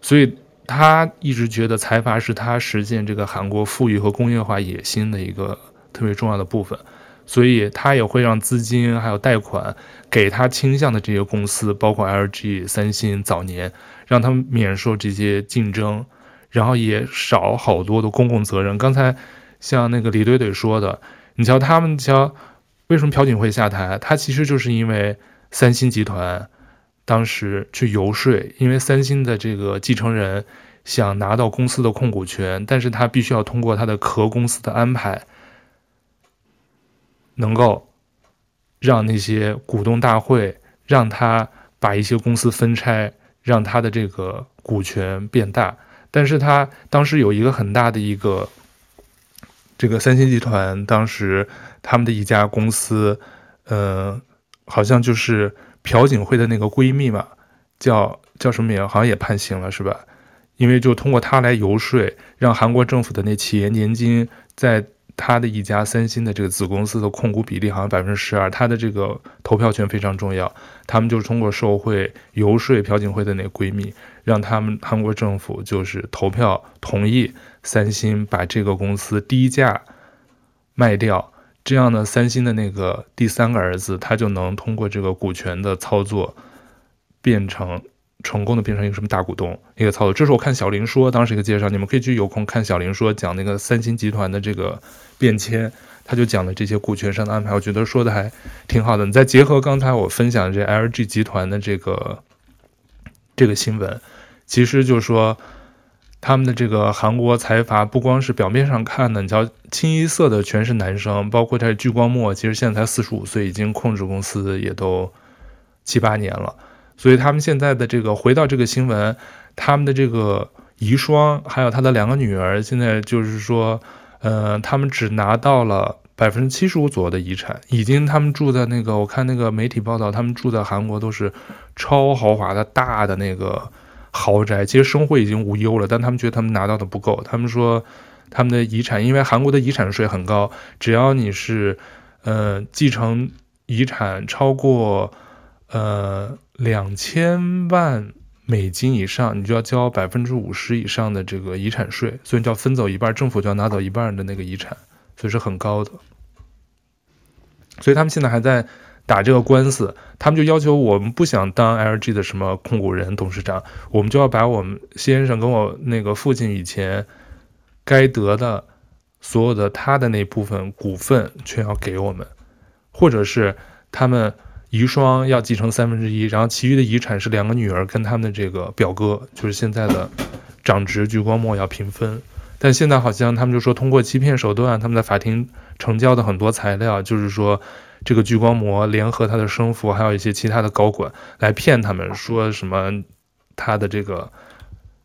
所以。他一直觉得财阀是他实现这个韩国富裕和工业化野心的一个特别重要的部分，所以他也会让资金还有贷款给他倾向的这些公司，包括 LG、三星，早年让他们免受这些竞争，然后也少好多的公共责任。刚才像那个李怼怼说的，你瞧他们瞧，为什么朴槿惠下台？他其实就是因为三星集团。当时去游说，因为三星的这个继承人想拿到公司的控股权，但是他必须要通过他的壳公司的安排，能够让那些股东大会让他把一些公司分拆，让他的这个股权变大。但是他当时有一个很大的一个，这个三星集团当时他们的一家公司，呃，好像就是。朴槿惠的那个闺蜜嘛，叫叫什么名？好像也判刑了，是吧？因为就通过她来游说，让韩国政府的那企业年金在她的一家三星的这个子公司的控股比例好像百分之十二，她的这个投票权非常重要。他们就是通过受贿游说朴槿惠的那个闺蜜，让他们韩国政府就是投票同意三星把这个公司低价卖掉。这样呢，三星的那个第三个儿子，他就能通过这个股权的操作，变成成功的变成一个什么大股东一个操作。这是我看小林说当时一个介绍，你们可以去有空看小林说讲那个三星集团的这个变迁，他就讲了这些股权上的安排，我觉得说的还挺好的。你再结合刚才我分享的这 LG 集团的这个这个新闻，其实就是说。他们的这个韩国财阀不光是表面上看的，你瞧清一色的全是男生，包括这具光墨，其实现在才四十五岁，已经控制公司也都七八年了。所以他们现在的这个回到这个新闻，他们的这个遗孀还有他的两个女儿，现在就是说，呃，他们只拿到了百分之七十五左右的遗产，已经他们住在那个，我看那个媒体报道，他们住在韩国都是超豪华的大的那个。豪宅其实生活已经无忧了，但他们觉得他们拿到的不够。他们说，他们的遗产，因为韩国的遗产税很高，只要你是，呃，继承遗产超过，呃，两千万美金以上，你就要交百分之五十以上的这个遗产税，所以你就要分走一半，政府就要拿走一半的那个遗产，所以是很高的。所以他们现在还在。打这个官司，他们就要求我们不想当 LG 的什么控股人、董事长，我们就要把我们先生跟我那个父亲以前该得的所有的他的那部分股份全要给我们，或者是他们遗孀要继承三分之一，然后其余的遗产是两个女儿跟他们的这个表哥，就是现在的长侄具光墨要平分。但现在好像他们就说通过欺骗手段，他们在法庭成交的很多材料，就是说。这个聚光膜联合他的生父，还有一些其他的高管来骗他们，说什么他的这个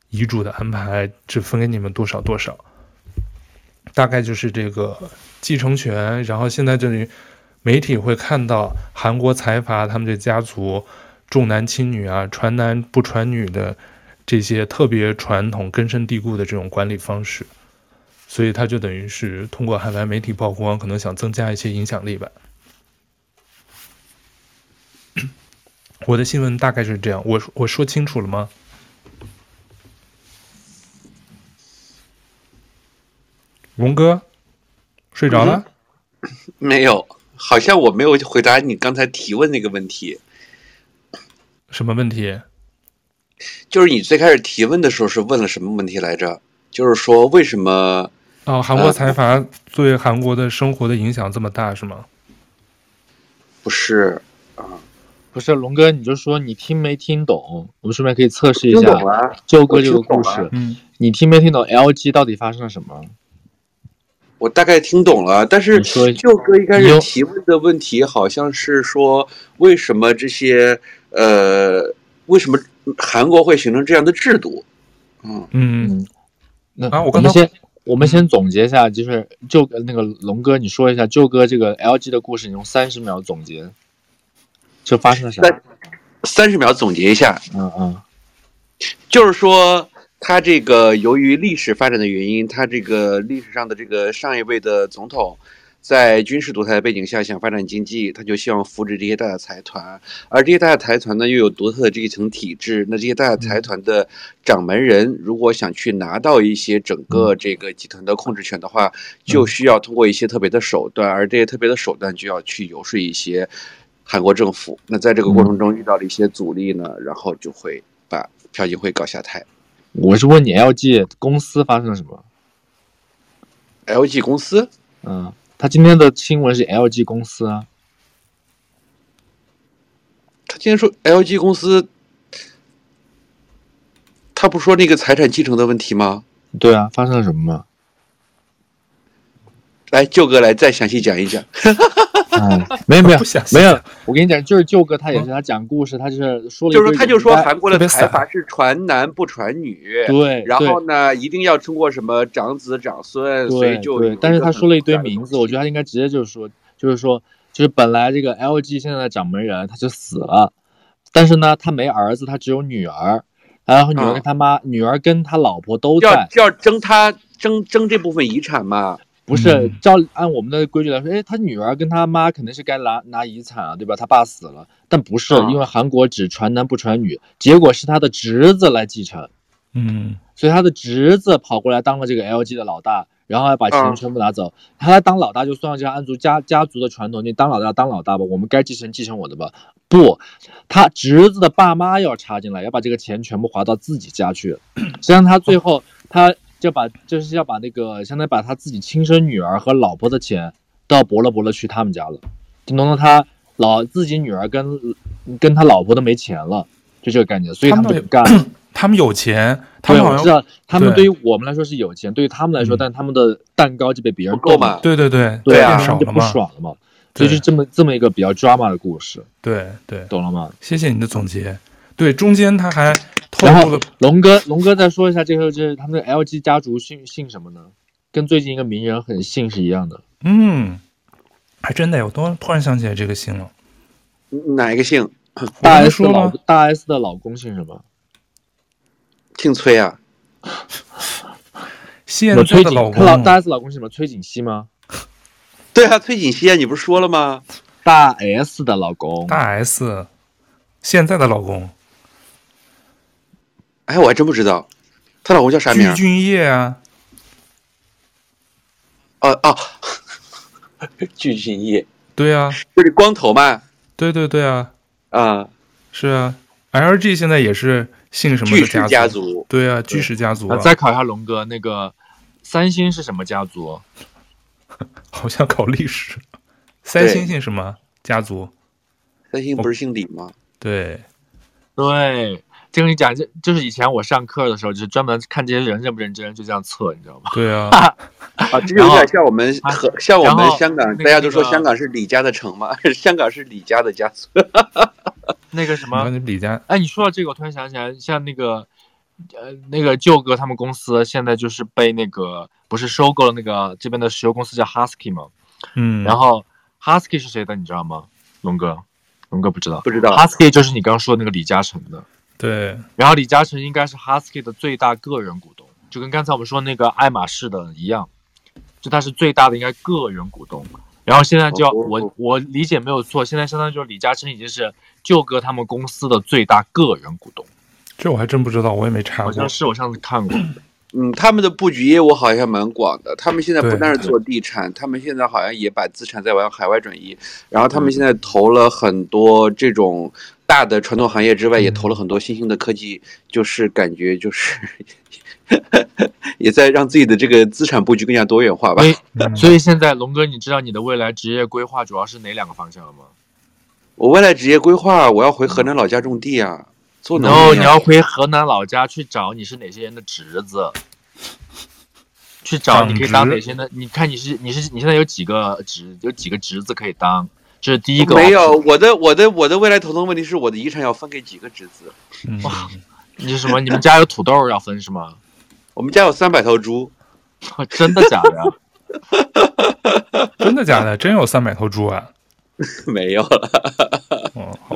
遗嘱的安排只分给你们多少多少，大概就是这个继承权。然后现在这里媒体会看到韩国财阀他们这家族重男轻女啊，传男不传女的这些特别传统、根深蒂固的这种管理方式，所以他就等于是通过海外媒体曝光，可能想增加一些影响力吧。我的新闻大概是这样，我我说清楚了吗？龙哥睡着了？嗯？没有，好像我没有回答你刚才提问那个问题。什么问题？就是你最开始提问的时候是问了什么问题来着？就是说为什么？哦，韩国财阀对韩国的生活的影响这么大，是吗？不是。不是龙哥，你就说你听没听懂？我们顺便可以测试一下舅哥这个故事。嗯，你听没听懂？LG 到底发生了什么？我大概听懂了，但是舅哥一开始提问的问题好像是说，为什么这些呃，为什么韩国会形成这样的制度？嗯嗯，那啊，我们先我们先总结一下，就是舅那个龙哥，你说一下舅哥这个 LG 的故事，你用三十秒总结。这发生了啥？三三十秒总结一下，嗯嗯，就是说，他这个由于历史发展的原因，他这个历史上的这个上一位的总统，在军事独裁的背景下想发展经济，他就希望扶植这些大的财团，而这些大的财团呢又有独特的这一层体制，那这些大的财团的掌门人如果想去拿到一些整个这个集团的控制权的话，就需要通过一些特别的手段，而这些特别的手段就要去游说一些。韩国政府，那在这个过程中遇到了一些阻力呢，嗯、然后就会把朴槿惠搞下台。我是问你，LG 公司发生了什么？LG 公司？嗯，他今天的新闻是 LG 公司啊。他今天说 LG 公司，他不说那个财产继承的问题吗？对啊，发生了什么吗？来，舅哥来再详细讲一讲。*laughs* 嗯，没有没有没有，我跟你讲，就是舅哥他也是他讲故事，他就是说了，就是他就说韩国的财阀是传男不传女，对，然后呢，一定要通过什么长子长孙，所以就对，但是他说了一堆名字，我觉得他应该直接就是说，就是说，就是本来这个 LG 现在的掌门人他就死了，但是呢，他没儿子，他只有女儿，然后女儿跟他妈，女儿跟他老婆都在，要要争他争争这部分遗产嘛。不是照按我们的规矩来说，哎，他女儿跟他妈肯定是该拿拿遗产啊，对吧？他爸死了，但不是，因为韩国只传男不传女，结果是他的侄子来继承，嗯，所以他的侄子跑过来当了这个 LG 的老大，然后还把钱全部拿走。他来当老大就算了，这样按住家家族的传统，你当老大当老大吧，我们该继承继承我的吧。不，他侄子的爸妈要插进来，要把这个钱全部划到自己家去。实际上他最后他就把就是要把那个相当于把他自己亲生女儿和老婆的钱都要拨了拨了去他们家了，就弄得他老自己女儿跟跟他老婆都没钱了，就这个概念，所以他们就不干。*clears throat* 他们有钱，他们好像知道，他们对于我们来说是有钱，对于他们来说，但他们的蛋糕就被别人购买？对对对，对啊，少了就不爽了嘛。所以就这么这么一个比较 drama 的故事。对对，懂了吗？谢谢你的总结。对，中间他还透露了。龙哥，龙哥再说一下，这个就是他们的 LG 家族姓姓什么呢？跟最近一个名人很姓是一样的。嗯，还真的，我突突然想起来这个姓了。哪一个姓？大 S 的老大 S 的老公姓什么？姓崔啊，*laughs* 现在的老公，大 S 老公是什么？崔锦熙吗？对啊，崔锦熙啊，你不是说了吗？大 S 的老公，大 S 现在的老公，哎，我还真不知道，她老公叫啥名？具俊业啊。哦哦，*laughs* 具俊业，对啊，就是光头嘛。对对对啊，啊，是啊，LG 现在也是。姓什么的家族？家族对啊，巨石家族、啊。再考一下龙哥，那个三星是什么家族？*laughs* 好像考历史。三星姓什么家族？三星不是姓李吗？对，对，就跟你讲，就就是以前我上课的时候，就是专门看这些人认不认真，就这样测，你知道吗？*laughs* 对啊，啊，这有点像我们和像我们香港，大家都说香港是李家的城嘛，*laughs* 香港是李家的家族。*laughs* 那个什么，李家，哎，你说到这个，我突然想起来，像那个，呃，那个舅哥他们公司现在就是被那个不是收购了那个这边的石油公司叫 Husky 吗？嗯，然后 Husky 是谁的，你知道吗？龙哥，龙哥不知道，不知道。Husky 就是你刚刚说的那个李嘉诚的，对。然后李嘉诚应该是 Husky 的最大个人股东，就跟刚才我们说那个爱马仕的一样，就他是最大的应该个人股东。然后现在就要我我理解没有错，现在相当于就是李嘉诚已经是舅哥他们公司的最大个人股东。这我还真不知道，我也没查过。好像是我上次看过。嗯，他们的布局业务好像蛮广的。他们现在不但是做地产，他们现在好像也把资产在往海外转移。然后他们现在投了很多这种大的传统行业之外，也投了很多新兴的科技，就是感觉就是。*laughs* 也在让自己的这个资产布局更加多元化吧。*laughs* 所以现在龙哥，你知道你的未来职业规划主要是哪两个方向了吗？我未来职业规划，我要回河南老家种地啊，做农。然后你要回河南老家去找你是哪些人的侄子，去找你可以当哪些的？你看你是你是你现在有几个侄有几个侄子可以当？这是第一个。没有，我的我的我的未来头痛问题是我的遗产要分给几个侄子？哇，你是什么？你们家有土豆要分是吗？*laughs* 我们家有三百头猪，真的假的？*laughs* 真的假的？真有三百头猪啊？*laughs* 没有了。哦。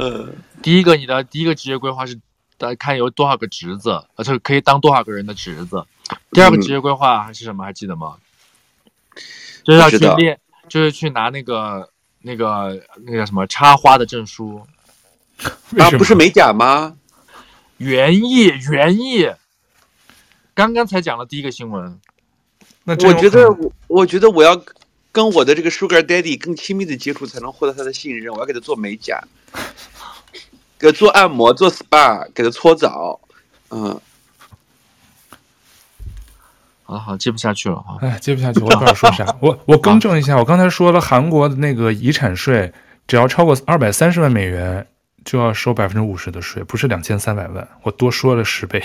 嗯，第一个，你的第一个职业规划是，呃，看有多少个侄子，而且可以当多少个人的侄子。第二个职业规划还是什么？还记得吗？就是要去练，就是去拿那个那个那个叫什么插花的证书。啊，不是美甲吗？园艺，园艺。刚刚才讲了第一个新闻，那我觉得我我觉得我要跟我的这个 Sugar Daddy 更亲密的接触，才能获得他的信任。我要给他做美甲，给他做按摩，做 SPA，给他搓澡。嗯，好好接不下去了哈，哎，接不下去，我不知道说啥。我我更正一下，我刚才说了韩国的那个遗产税，只要超过二百三十万美元就要收百分之五十的税，不是两千三百万，我多说了十倍。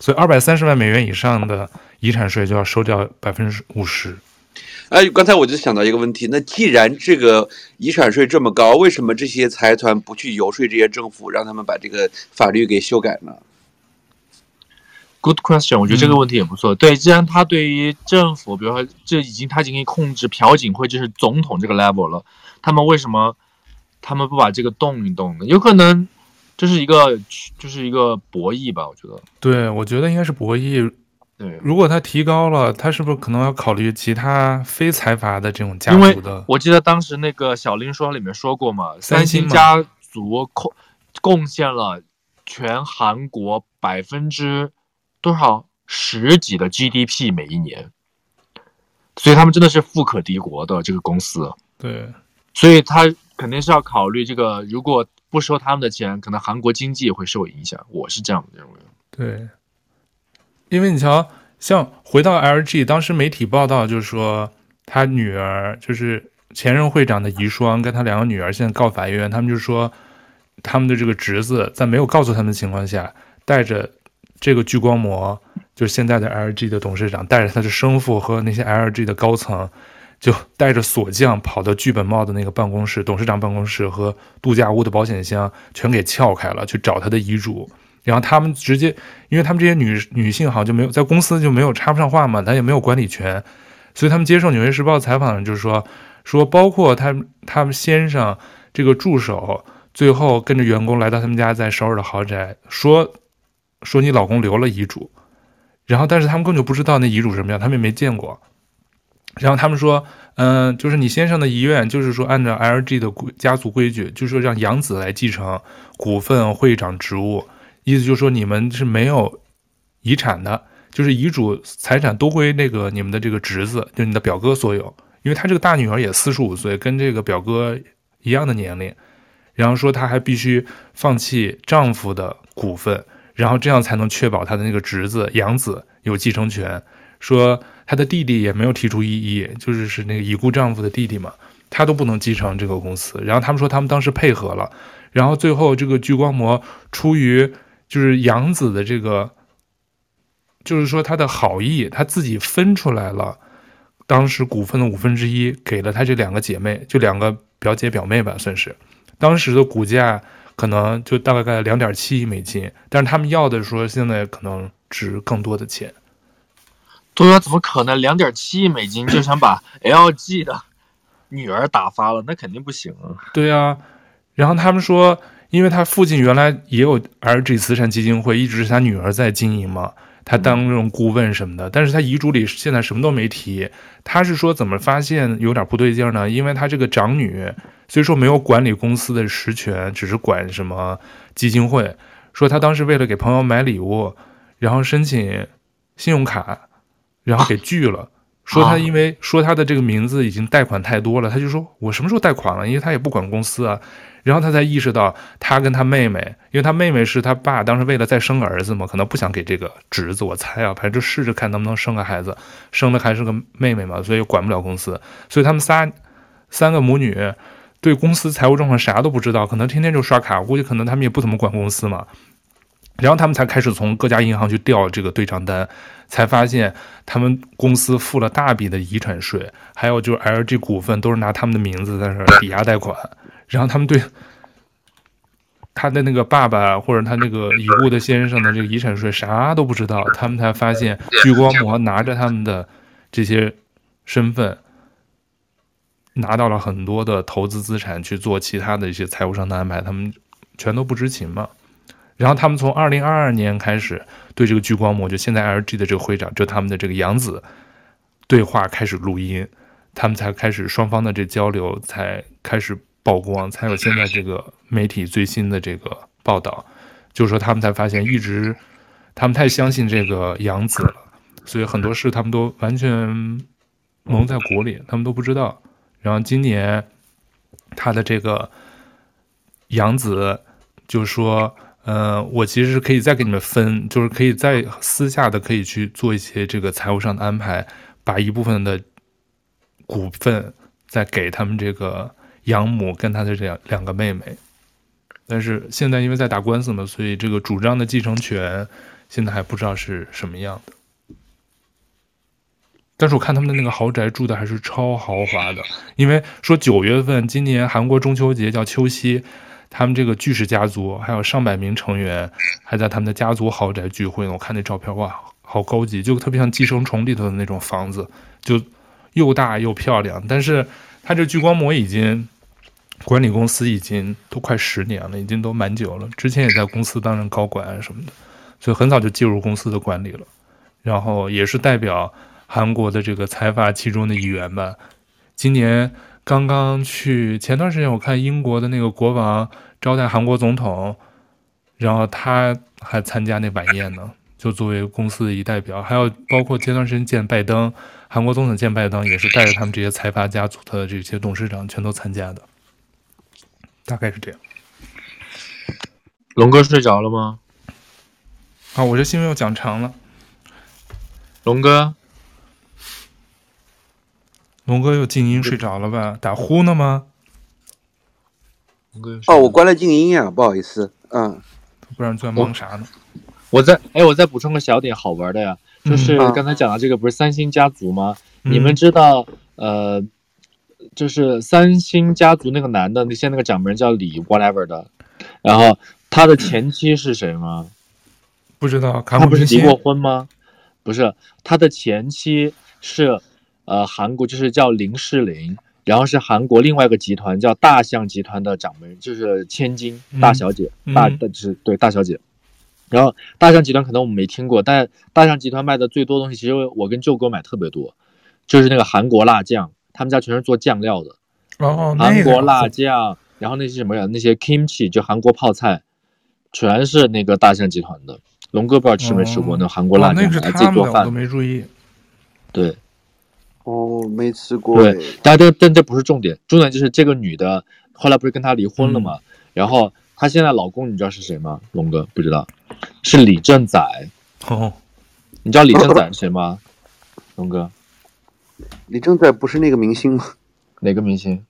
所以二百三十万美元以上的遗产税就要收掉百分之五十。哎，刚才我就想到一个问题，那既然这个遗产税这么高，为什么这些财团不去游说这些政府，让他们把这个法律给修改呢？Good question，我觉得这个问题也不错。嗯、对，既然他对于政府，比如说这已经他已经可以控制朴槿惠就是总统这个 level 了，他们为什么他们不把这个动一动呢？有可能。这是一个，就是一个博弈吧，我觉得。对，我觉得应该是博弈。对，如果他提高了，他是不是可能要考虑其他非财阀的这种家族的？我记得当时那个小林说里面说过嘛，三星家族贡贡献了全韩国百分之多少？十几的 GDP 每一年，所以他们真的是富可敌国的这个公司。对，所以他肯定是要考虑这个，如果不收他们的钱，可能韩国经济也会受影响。我是这样认为。对，因为你瞧，像回到 LG，当时媒体报道就是说，他女儿就是前任会长的遗孀，跟他两个女儿现在告法院，他们就说。他们的这个侄子在没有告诉他们的情况下，带着这个聚光膜，就是现在的 LG 的董事长，带着他的生父和那些 LG 的高层，就带着锁匠跑到剧本茂的那个办公室、董事长办公室和度假屋的保险箱全给撬开了，去找他的遗嘱。然后他们直接，因为他们这些女女性好像就没有在公司就没有插不上话嘛，她也没有管理权，所以他们接受《纽约时报》采访，就是说说包括他他们先生这个助手。最后跟着员工来到他们家在首尔的豪宅，说说你老公留了遗嘱，然后但是他们根本就不知道那遗嘱什么样，他们也没见过。然后他们说，嗯、就是你先生的遗愿，就是说按照 LG 的家族规矩，就是说让养子来继承股份会长职务，意思就是说你们是没有遗产的，就是遗嘱财产都归那个你们的这个侄子，就是你的表哥所有，因为他这个大女儿也四十五岁，跟这个表哥一样的年龄。然后说，她还必须放弃丈夫的股份，然后这样才能确保她的那个侄子养子有继承权。说她的弟弟也没有提出异议，就是是那个已故丈夫的弟弟嘛，他都不能继承这个公司。然后他们说他们当时配合了，然后最后这个聚光膜出于就是杨子的这个，就是说他的好意，他自己分出来了，当时股份的五分之一给了他这两个姐妹，就两个表姐表妹吧，算是。当时的股价可能就大概两点七亿美金，但是他们要的说现在可能值更多的钱。对啊，怎么可能两点七亿美金就想把 *laughs* LG 的女儿打发了？那肯定不行啊。对啊，然后他们说，因为他父亲原来也有 LG 慈善基金会，一直是他女儿在经营嘛。他当这种顾问什么的，但是他遗嘱里现在什么都没提。他是说怎么发现有点不对劲呢？因为他这个长女虽说没有管理公司的实权，只是管什么基金会。说他当时为了给朋友买礼物，然后申请信用卡，然后给拒了。说他因为说他的这个名字已经贷款太多了，他就说我什么时候贷款了？因为他也不管公司啊。然后他才意识到，他跟他妹妹，因为他妹妹是他爸当时为了再生个儿子嘛，可能不想给这个侄子，我猜啊，反正就试着看能不能生个孩子，生的还是个妹妹嘛，所以管不了公司，所以他们仨三个母女对公司财务状况啥都不知道，可能天天就刷卡，我估计可能他们也不怎么管公司嘛。然后他们才开始从各家银行去调这个对账单，才发现他们公司付了大笔的遗产税，还有就是 LG 股份都是拿他们的名字在这抵押贷款。然后他们对 *laughs* 他的那个爸爸或者他那个已故的先生的这个遗产税啥都不知道，他们才发现聚光膜拿着他们的这些身份，拿到了很多的投资资产去做其他的一些财务上的安排，他们全都不知情嘛。然后他们从二零二二年开始对这个聚光膜，就现在 LG 的这个会长，就他们的这个养子对话开始录音，他们才开始双方的这交流才开始。曝光才有现在这个媒体最新的这个报道，就是说他们才发现，一直他们太相信这个养子了，所以很多事他们都完全蒙在鼓里，他们都不知道。然后今年他的这个养子就说：“呃，我其实是可以再给你们分，就是可以再私下的可以去做一些这个财务上的安排，把一部分的股份再给他们这个。”养母跟他的这两两个妹妹，但是现在因为在打官司嘛，所以这个主张的继承权现在还不知道是什么样的。但是我看他们的那个豪宅住的还是超豪华的，因为说九月份今年韩国中秋节叫秋夕，他们这个巨氏家族还有上百名成员还在他们的家族豪宅聚会呢。我看那照片哇，好高级，就特别像寄生虫里头的那种房子，就又大又漂亮。但是它这聚光膜已经。管理公司已经都快十年了，已经都蛮久了。之前也在公司担任高管啊什么的，所以很早就介入公司的管理了。然后也是代表韩国的这个财阀其中的一员吧。今年刚刚去，前段时间我看英国的那个国王招待韩国总统，然后他还参加那晚宴呢。*laughs* 就作为公司的一代表，还有包括前段时间见拜登，韩国总统见拜登也是带着他们这些财阀家族的这些董事长全都参加的，大概是这样。龙哥睡着了吗？啊，我这新闻又讲长了。龙哥，龙哥又静音睡着了吧？打呼呢吗？哦，我关了静音啊，不好意思，嗯，不然在忙啥呢？我再哎，我再补充个小点好玩的呀，就是刚才讲的这个不是三星家族吗？嗯、你们知道呃，就是三星家族那个男的，那现在那个掌门人叫李 whatever 的，然后他的前妻是谁吗？不知道，他不是离过婚吗？不是，他的前妻是呃韩国，就是叫林世玲，然后是韩国另外一个集团叫大象集团的掌门，就是千金大小姐，嗯、大的就是对大小姐。然后大象集团可能我们没听过，但大象集团卖的最多东西，其实我跟舅哥买特别多，就是那个韩国辣酱，他们家全是做酱料的。哦，韩国辣酱，然后那些什么呀，那些 kimchi 就韩国泡菜，全是那个大象集团的。龙哥不知道吃没吃过、哦、那韩国辣酱，那是他们的，我都没注意。对，哦，没吃过。对，但这但这不是重点，重点就是这个女的后来不是跟他离婚了吗？嗯、然后她现在老公你知道是谁吗？龙哥不知道。是李正宰哦，*laughs* 你知道李正宰是谁吗？龙哥，李正宰不是那个明星吗？哪个明星？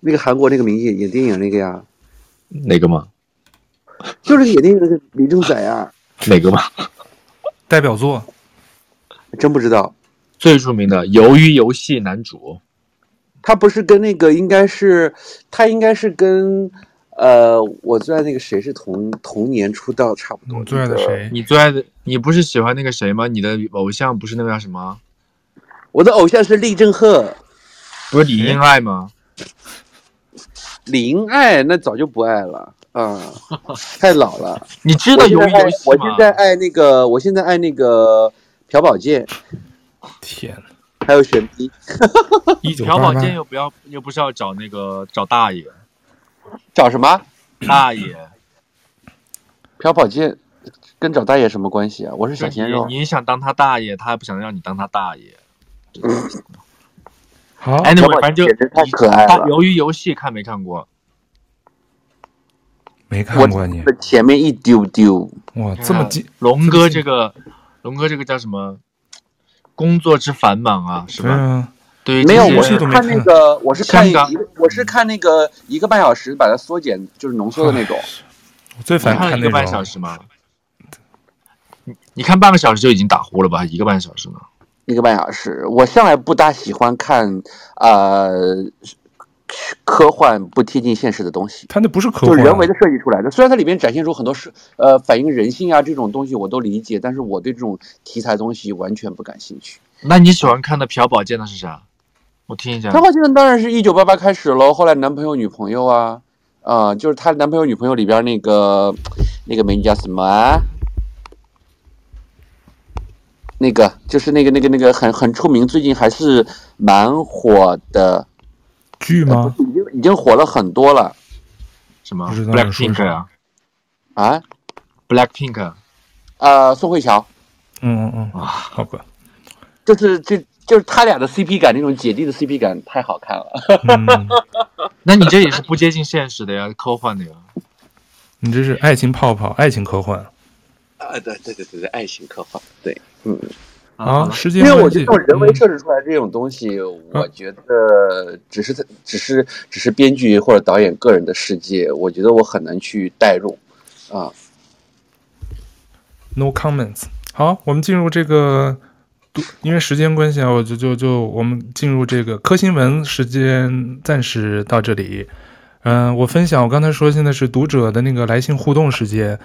那个韩国那个明星演电影那个呀？哪个吗？就是演电影的李正宰啊。哪个嘛？*laughs* 代表作？真不知道。最著名的《鱿鱼游戏》男主，他不是跟那个应该是他应该是跟。呃，我最爱那个谁是同同年出道差不多。你最爱的谁？你最爱的你不是喜欢那个谁吗？你的偶像不是那个叫什么？我的偶像是李正赫，不是李英爱吗？李英爱那早就不爱了，啊、嗯，*laughs* 太老了。你知道鱿鱼游戏吗？我现在爱那个，我现在爱那个朴宝剑。天，还有玄彬。朴宝剑又不要，又不是要找那个找大爷。找什么大爷？朴宝剑跟找大爷什么关系啊？我是小鲜肉。你想当他大爷，他还不想让你当他大爷。好，哎，那反正就太可爱了。鱿鱼游戏看没看过？没看过你。前面一丢丢。哇，这么近！龙哥这个，龙哥这个叫什么？工作之繁忙啊，是吧？对，没有，我是看那个，我是看一个，我是看那个一个半小时把它缩减，就是浓缩的那种。我最烦看一个半小时吗？你你看半个小时就已经打呼了吧？一个半小时呢？一个半小时，我向来不大喜欢看呃科幻不贴近现实的东西。它那不是科幻，就人为的设计出来的。虽然它里面展现出很多是呃反映人性啊这种东西我都理解，但是我对这种题材东西完全不感兴趣。那你喜欢看的朴宝剑的是啥？我听一下，朴宝剑当然是一九八八开始喽，后来男朋友女朋友啊，啊、呃，就是他男朋友女朋友里边那个那个美女叫什么啊？那个就是那个那个那个很很出名，最近还是蛮火的剧吗？已经已经火了很多了。什么？Blackpink 啊？啊？Blackpink？呃，宋慧乔。嗯嗯嗯啊，好吧。就是这。就是他俩的 CP 感，那种姐弟的 CP 感太好看了。嗯、*laughs* 那你这也是不接近现实的呀，科幻的呀。你这是爱情泡泡，爱情科幻。啊，对对对对对，爱情科幻，对，嗯。啊，时间因为我觉得这种人为设置出来这种东西，嗯、我觉得只是只是只是编剧或者导演个人的世界，我觉得我很难去代入。啊。No comments。好，我们进入这个。因为时间关系啊，我就就就我们进入这个科新闻时间，暂时到这里。嗯、呃，我分享我刚才说现在是读者的那个来信互动时间，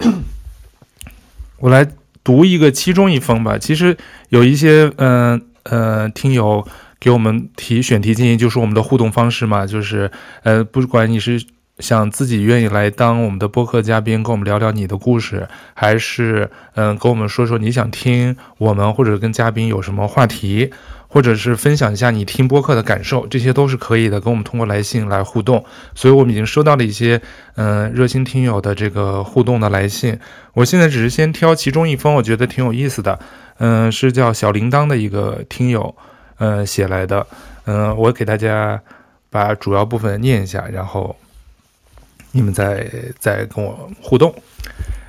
*coughs* 我来读一个其中一封吧。其实有一些嗯呃，听友给我们提选题建议，就是我们的互动方式嘛，就是呃不管你是。想自己愿意来当我们的播客嘉宾，跟我们聊聊你的故事，还是嗯，跟我们说说你想听我们或者跟嘉宾有什么话题，或者是分享一下你听播客的感受，这些都是可以的，跟我们通过来信来互动。所以我们已经收到了一些嗯、热心听友的这个互动的来信，我现在只是先挑其中一封，我觉得挺有意思的，嗯、是叫小铃铛的一个听友，呃写来的，嗯、我给大家把主要部分念一下，然后你们再再跟我互动。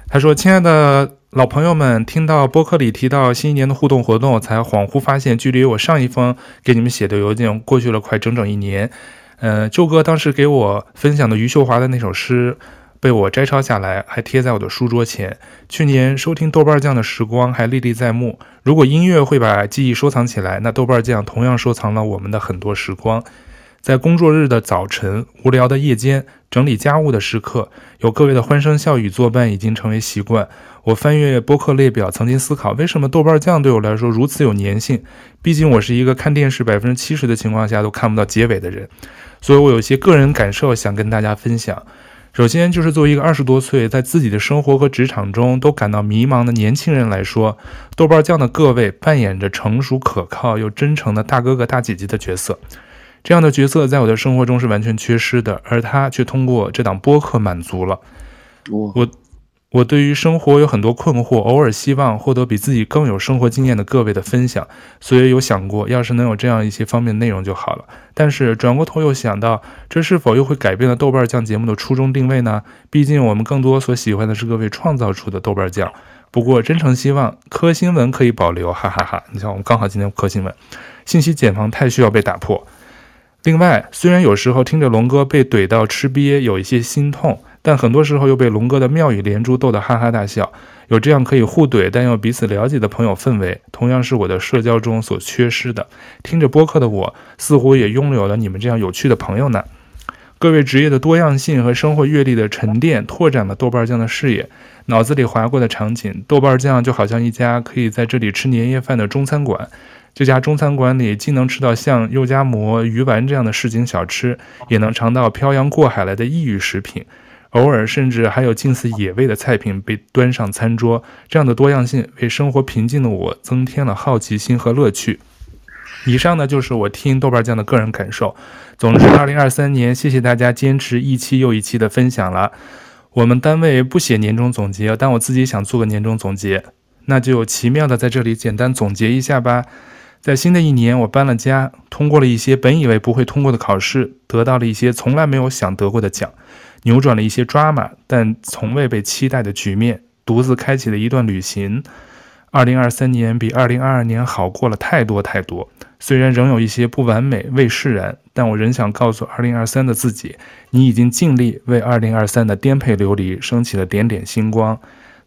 他说：“亲爱的。”老朋友们听到播客里提到新一年的互动活动，才恍惚发现，距离我上一封给你们写的邮件过去了快整整一年。呃，旧哥当时给我分享的余秀华的那首诗，被我摘抄下来，还贴在我的书桌前。去年收听豆瓣酱的时光还历历在目。如果音乐会把记忆收藏起来，那豆瓣酱同样收藏了我们的很多时光。在工作日的早晨、无聊的夜间、整理家务的时刻，有各位的欢声笑语作伴，已经成为习惯。我翻阅播客列表，曾经思考为什么豆瓣酱对我来说如此有粘性。毕竟我是一个看电视百分之七十的情况下都看不到结尾的人，所以我有些个人感受想跟大家分享。首先就是作为一个二十多岁，在自己的生活和职场中都感到迷茫的年轻人来说，豆瓣酱的各位扮演着成熟可靠又真诚的大哥哥大姐姐的角色。这样的角色在我的生活中是完全缺失的，而他却通过这档播客满足了我。我我对于生活有很多困惑，偶尔希望获得比自己更有生活经验的各位的分享，所以有想过，要是能有这样一些方面的内容就好了。但是转过头又想到，这是否又会改变了豆瓣酱节目的初衷定位呢？毕竟我们更多所喜欢的是各位创造出的豆瓣酱。不过真诚希望科新闻可以保留，哈哈哈哈！你像我们刚好今天科新闻，信息茧房太需要被打破。另外，虽然有时候听着龙哥被怼到吃瘪有一些心痛，但很多时候又被龙哥的妙语连珠逗得哈哈大笑。有这样可以互怼但又彼此了解的朋友氛围，同样是我的社交中所缺失的。听着播客的我，似乎也拥有了你们这样有趣的朋友呢。各位职业的多样性和生活阅历的沉淀，拓展了豆瓣酱的视野。脑子里划过的场景，豆瓣酱就好像一家可以在这里吃年夜饭的中餐馆。这家中餐馆里既能吃到像肉夹馍、鱼丸这样的市井小吃，也能尝到漂洋过海来的异域食品，偶尔甚至还有近似野味的菜品被端上餐桌。这样的多样性为生活平静的我增添了好奇心和乐趣。以上呢就是我听豆瓣酱的个人感受。总之，二零二三年谢谢大家坚持一期又一期的分享了。我们单位不写年终总结，但我自己想做个年终总结，那就奇妙的在这里简单总结一下吧。在新的一年，我搬了家，通过了一些本以为不会通过的考试，得到了一些从来没有想得过的奖，扭转了一些抓马但从未被期待的局面，独自开启了一段旅行。二零二三年比二零二二年好过了太多太多，虽然仍有一些不完美未释然，但我仍想告诉二零二三的自己，你已经尽力为二零二三的颠沛流离升起了点点星光。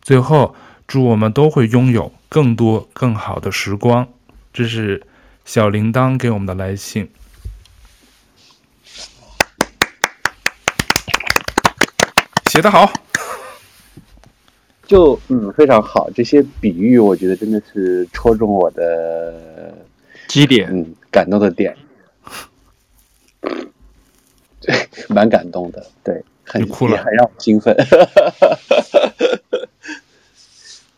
最后，祝我们都会拥有更多更好的时光。这是小铃铛给我们的来信，写得好，就嗯非常好，这些比喻我觉得真的是戳中我的基点，嗯，感动的点，对，*laughs* 蛮感动的，对，很哭了，很让我兴奋，*laughs*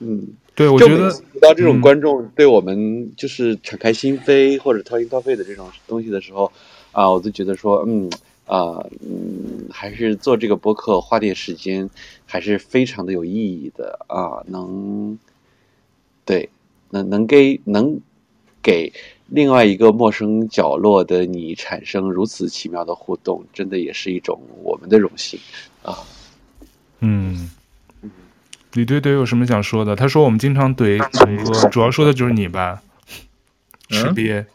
嗯。对，我觉得遇到这种观众对我们就是敞开心扉或者掏心掏肺的这种东西的时候，啊，我就觉得说，嗯，啊，嗯，还是做这个播客花点时间，还是非常的有意义的啊，能，对，能能给能给另外一个陌生角落的你产生如此奇妙的互动，真的也是一种我们的荣幸啊，嗯。李怼怼有什么想说的？他说我们经常怼龙哥，主要说的就是你吧？吃瘪、嗯，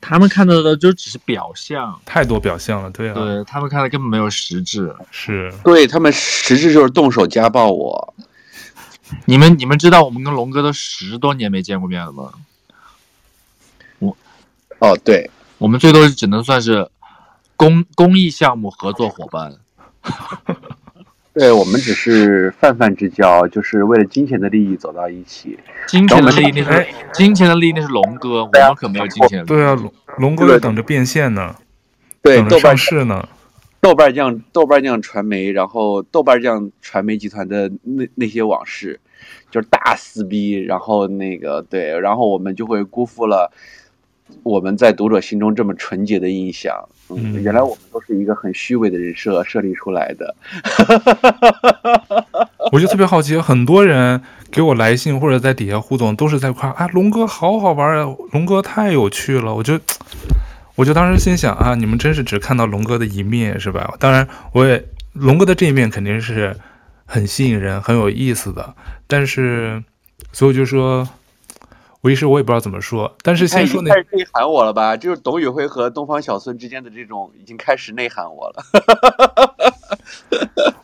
他们看到的就只是表象，太多表象了，对啊，对他们看的根本没有实质，是对他们实质就是动手家暴我。你们你们知道我们跟龙哥都十多年没见过面了吗？我哦，对，我们最多只能算是公公益项目合作伙伴。*laughs* 对我们只是泛泛之交，就是为了金钱的利益走到一起。金钱的利益那是金钱的利益那是龙哥，我们可没有金钱的利益。对啊，龙龙哥在等着变现呢，对，等着上市呢。豆瓣酱豆瓣酱传媒，然后豆瓣酱传媒集团的那那些往事，就是大撕逼，然后那个对，然后我们就会辜负了我们在读者心中这么纯洁的印象。嗯，嗯原来我们都是一个很虚伪的人设设立出来的。*laughs* 我就特别好奇，很多人给我来信或者在底下互动，都是在夸啊，龙哥好好玩啊，龙哥太有趣了。我就。我就当时心想啊，你们真是只看到龙哥的一面是吧？当然，我也龙哥的这一面肯定是很吸引人、很有意思的。但是，所以我就说，我一时我也不知道怎么说。但是先说那，开始内涵我了吧？就是董宇辉和东方小孙之间的这种，已经开始内涵我了。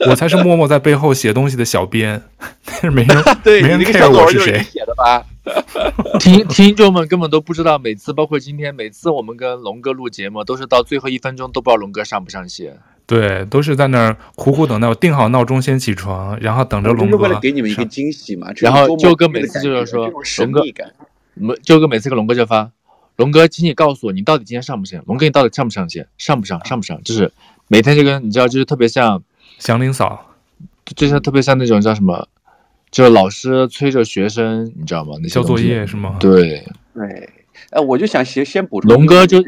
*laughs* 我才是默默在背后写东西的小编，但是没人 *laughs* 对没人 care 我是谁写的吧？*laughs* 听听众们根本都不知道，每次包括今天，每次我们跟龙哥录节目，都是到最后一分钟都不知道龙哥上不上线。对，都是在那儿苦苦等待，我定好闹钟先起床，然后等着龙哥。为了给你们一个惊喜嘛。然后舅哥每次就是说，龙哥，舅哥每次跟龙哥就发，龙哥，请你告诉我，你到底今天上不上？龙哥，你到底上不上线？上不上？上不上？就是每天就跟你知道，就是特别像祥林嫂，就像特别像那种叫什么？就是老师催着学生，你知道吗？那交作业是吗？对对，哎，我就想先先补充。龙哥就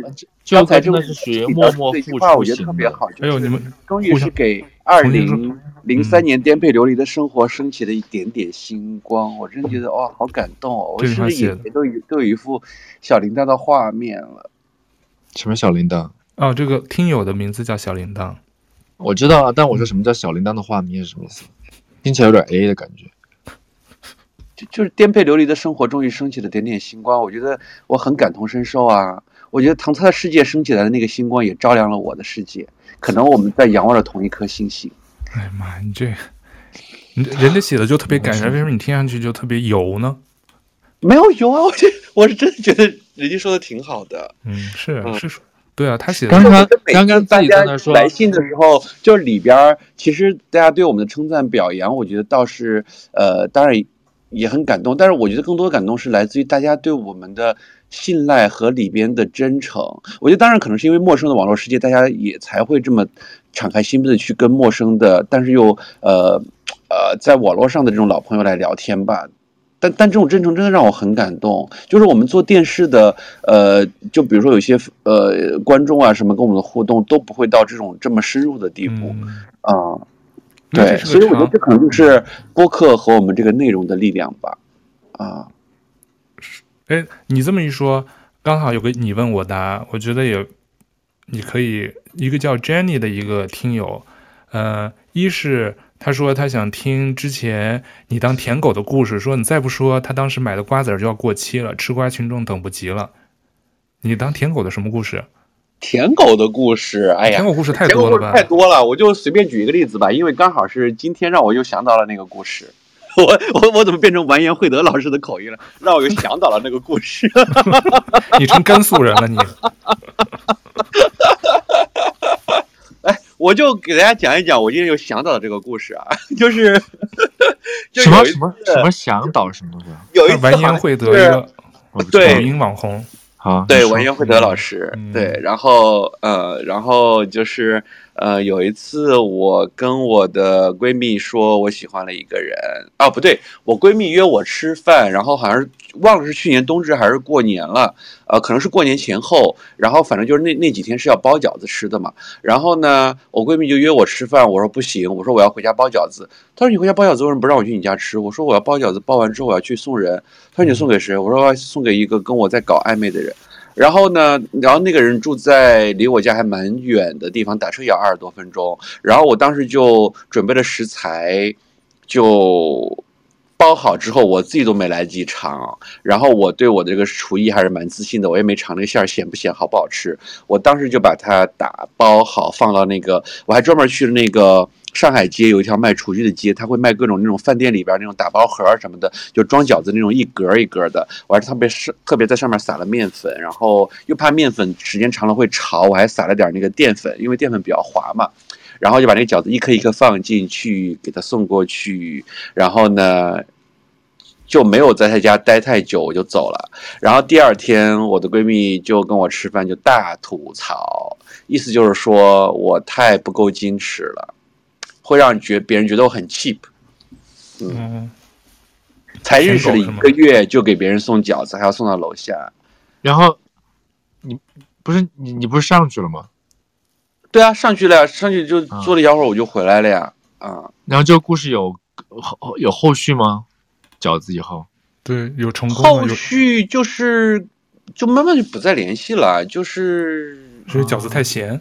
刚才真的是属于默默付出型的。我觉得特别好。还有你们终于是给二零零三年颠沛流离的生活升起了一点点星光。我真的觉得哇，好感动哦！我是不是眼前都有都有一幅小铃铛的画面了？什么小铃铛？哦，这个听友的名字叫小铃铛。我知道啊，但我说什么叫小铃铛的画面是什么意思？听起来有点 A 的感觉。就就是颠沛流离的生活终于升起了点点星光，我觉得我很感同身受啊！我觉得唐特的世界升起来的那个星光也照亮了我的世界，可能我们在仰望着同一颗星星。哎呀妈，你这，你人家写的就特别感人，*laughs* 为什么你听上去就特别油呢？没有油啊，我这我是真的觉得人家说的挺好的。嗯，是是说，对啊，他写的。刚刚刚刚大家来信的时候，就是里边其实大家对我们的称赞表扬，我觉得倒是呃，当然。也很感动，但是我觉得更多的感动是来自于大家对我们的信赖和里边的真诚。我觉得当然可能是因为陌生的网络世界，大家也才会这么敞开心扉的去跟陌生的，但是又呃呃在网络上的这种老朋友来聊天吧。但但这种真诚真的让我很感动。就是我们做电视的，呃，就比如说有些呃观众啊什么跟我们的互动都不会到这种这么深入的地步啊。嗯呃对，所以我觉得这可能就是播客和我们这个内容的力量吧，啊，哎，你这么一说，刚好有个你问我答，我觉得也，你可以一个叫 Jenny 的一个听友，呃，一是他说他想听之前你当舔狗的故事，说你再不说，他当时买的瓜子就要过期了，吃瓜群众等不及了，你当舔狗的什么故事？舔狗的故事，哎呀，舔狗故事太多了吧？太多了，我就随便举一个例子吧，因为刚好是今天让我又想到了那个故事。*laughs* 我我我怎么变成完颜慧德老师的口音了？让我又想到了那个故事。*laughs* 你成甘肃人了你？*laughs* 哎，我就给大家讲一讲，我今天又想到了这个故事啊，就是就什么什么什么想到什么东西？有一次完颜慧德一个抖音网红。啊，对，文渊会德老师，嗯、对，然后呃，然后就是呃，有一次我跟我的闺蜜说我喜欢了一个人，哦，不对，我闺蜜约我吃饭，然后好像是忘了是去年冬至还是过年了，呃，可能是过年前后，然后反正就是那那几天是要包饺子吃的嘛，然后呢，我闺蜜就约我吃饭，我说不行，我说我要回家包饺子，她说你回家包饺子为什么不让我去你家吃？我说我要包饺子，包完之后我要去送人。她说你送给谁？我说送给一个跟我在搞暧昧的人。然后呢，然后那个人住在离我家还蛮远的地方，打车也要二十多分钟。然后我当时就准备了食材，就包好之后，我自己都没来得及尝。然后我对我的这个厨艺还是蛮自信的，我也没尝那个馅咸不咸，好不好吃。我当时就把它打包好，放到那个，我还专门去了那个。上海街有一条卖厨具的街，他会卖各种那种饭店里边那种打包盒什么的，就装饺子那种一格一格的。我还特别是特别在上面撒了面粉，然后又怕面粉时间长了会潮，我还撒了点那个淀粉，因为淀粉比较滑嘛。然后就把那个饺子一颗一颗放进去，给他送过去。然后呢，就没有在他家待太久，我就走了。然后第二天，我的闺蜜就跟我吃饭，就大吐槽。意思就是说我太不够矜持了，会让觉别人觉得我很 cheap。嗯，嗯才认识了一个月就给别人送饺子，还要送到楼下。然后你不是你你不是上去了吗？对啊，上去了呀，上去就坐了一会儿，我就回来了呀。啊、嗯，然后这个故事有后有后续吗？饺子以后对有成功后续就是就慢慢就不再联系了，就是所以饺子太咸。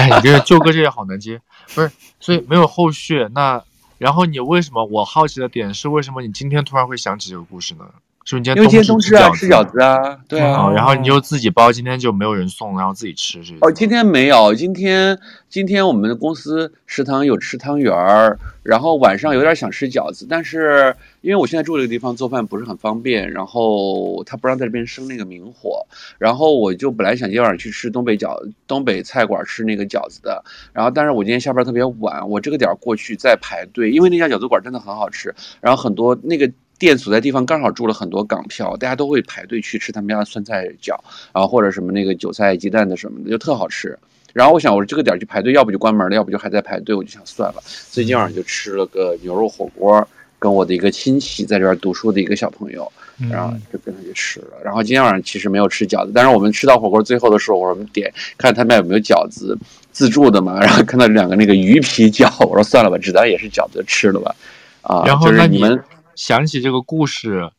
哎，你这个舅哥这也好难接，不是，所以没有后续。那然后你为什么？我好奇的点是，为什么你今天突然会想起这个故事呢？是不是今天冬至啊，吃饺子啊，对啊、哦，然后你就自己包，今天就没有人送，然后自己吃是？哦，今天没有，今天今天我们的公司食堂有吃汤圆儿，然后晚上有点想吃饺子，但是因为我现在住这个地方做饭不是很方便，然后他不让在这边生那个明火，然后我就本来想今天晚上去吃东北饺东北菜馆吃那个饺子的，然后但是我今天下班特别晚，我这个点儿过去再排队，因为那家饺子馆真的很好吃，然后很多那个。店所在地方刚好住了很多港漂，大家都会排队去吃他们家的酸菜饺，然后或者什么那个韭菜鸡蛋的什么的，就特好吃。然后我想，我说这个点去排队，要不就关门了，要不就还在排队，我就想算了。所以今晚上就吃了个牛肉火锅，跟我的一个亲戚在这边读书的一个小朋友，然后就跟他去吃了。然后今天晚上其实没有吃饺子，但是我们吃到火锅最后的时候，我说我们点看他们有没有饺子自助的嘛，然后看到两个那个鱼皮饺，我说算了吧，只当也是饺子吃了吧。啊，然后就是你们。想起这个故事，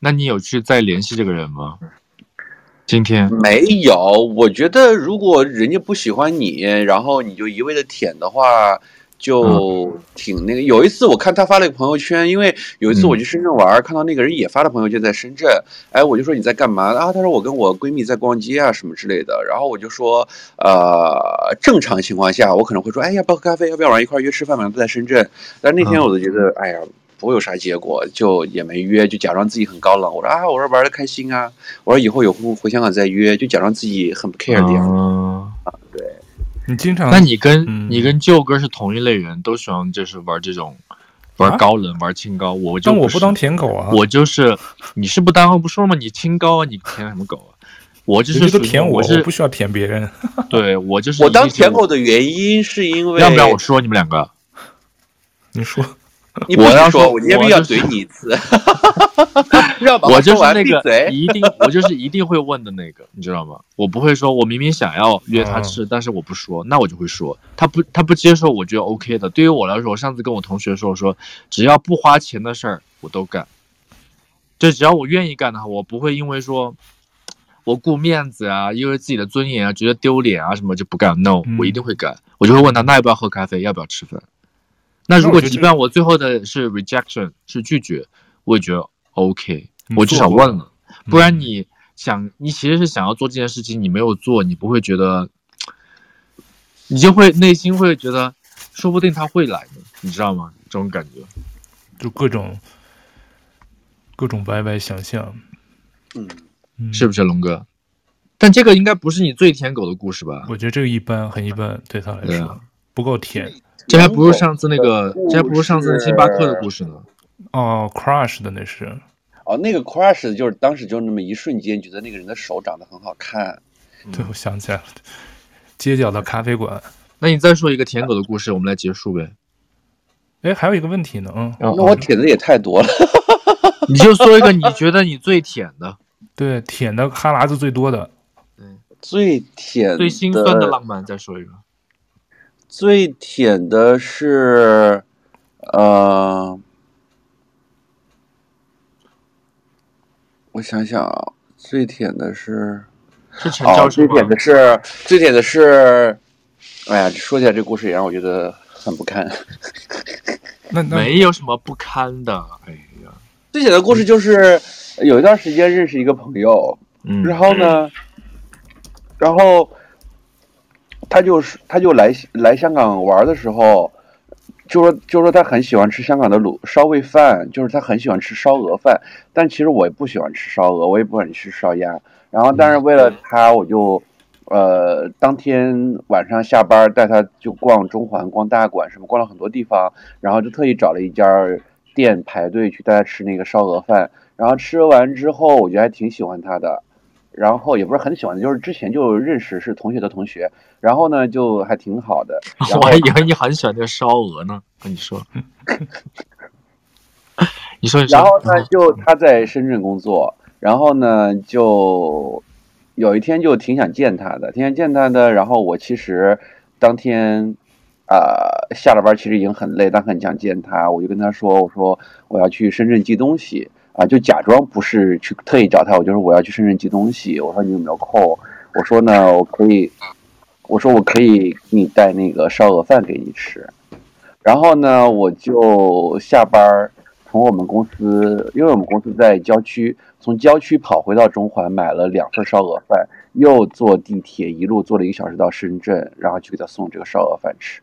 那你有去再联系这个人吗？今天没有。我觉得如果人家不喜欢你，然后你就一味的舔的话，就挺那个。有一次我看他发了一个朋友圈，因为有一次我去深圳玩，看到那个人也发了朋友圈在深圳。哎，我就说你在干嘛？啊，他说我跟我闺蜜在逛街啊什么之类的。然后我就说，呃，正常情况下我可能会说，哎，要不要喝咖啡？要不要晚上一块约吃饭？反正都在深圳。但那天我就觉得，哎呀。不会有啥结果，就也没约，就假装自己很高冷。我说啊，我说玩的开心啊。我说以后有空回香港再约，就假装自己很不 care 的样子。嗯、啊，对。你经常，那你跟、嗯、你跟舅哥是同一类人，都喜欢就是玩这种，玩高冷，啊、玩清高。我就但我不当舔狗啊。我就是，你是不当，不说吗？你清高啊，你舔什么狗啊？我就是都舔我，我是我不需要舔别人。对我就是。我当舔狗的原因是因为。要不要我说你们两个？你说。*laughs* 你不要说，我今天必须要怼你一次。*laughs* 我就是那个 *laughs* 一定，我就是一定会问的那个，你知道吗？我不会说，我明明想要约他吃，但是我不说，那我就会说，他不，他不接受，我觉得 OK 的。对于我来说，我上次跟我同学说，我说只要不花钱的事儿，我都干。就只要我愿意干的话，我不会因为说我顾面子啊，因为自己的尊严啊，觉得丢脸啊什么就不干。No，我一定会干。我就会问他，那要不要喝咖啡？要不要吃饭？那如果即便我最后的是 rejection 是拒绝，我也觉得 OK，我至少问了，不然你想你其实是想要做这件事情，你没有做，你不会觉得，你就会内心会觉得，说不定他会来的，你知道吗？这种感觉，就各种各种歪歪想象，嗯，是不是龙哥？但这个应该不是你最舔狗的故事吧？我觉得这个一般，很一般，对他来说、啊、不够甜。这还不如上次那个，这还不如上次星巴克的故事呢。哦，crush 的那是。哦，那个 crush 的就是当时就那么一瞬间觉得那个人的手长得很好看。嗯、对，我想起来了，街角的咖啡馆。那你再说一个舔狗的故事，我们来结束呗。哎，还有一个问题呢，嗯，那我舔的也太多了。*laughs* 你就说一个你觉得你最舔的，*laughs* 对，舔的哈喇子最多的，嗯，最舔最心酸的浪漫，再说一个。最舔的是，呃，我想想啊，最舔的是，是陈教授哦，最舔的是，最舔的是，哎呀，说起来这故事也让我觉得很不堪。*laughs* 那那没有什么不堪的，哎呀，最舔的故事就是有一段时间认识一个朋友，嗯，然后呢，然后。他就是，他就来来香港玩的时候，就说就说他很喜欢吃香港的卤烧味饭，就是他很喜欢吃烧鹅饭。但其实我也不喜欢吃烧鹅，我也不喜欢吃烧鸭。然后，但是为了他，我就呃当天晚上下班带他就逛中环、逛大馆什么，逛了很多地方。然后就特意找了一家店排队去带他吃那个烧鹅饭。然后吃完之后，我觉得还挺喜欢他的。然后也不是很喜欢，就是之前就认识是同学的同学，然后呢就还挺好的。*laughs* 我还以为你很喜欢那个烧鹅呢，跟 *laughs* 你说。你说，然后呢，就他在深圳工作，然后呢，就有一天就挺想见他的，挺想见他的。然后我其实当天啊、呃、下了班，其实已经很累，但很想见他，我就跟他说：“我说我要去深圳寄东西啊，就假装不是去特意找他，我就说我要去深圳寄东西。我说你有没有空？我说呢，我可以，我说我可以给你带那个烧鹅饭给你吃。然后呢，我就下班。”从我们公司，因为我们公司在郊区，从郊区跑回到中环，买了两份烧鹅饭，又坐地铁一路坐了一个小时到深圳，然后去给他送这个烧鹅饭吃。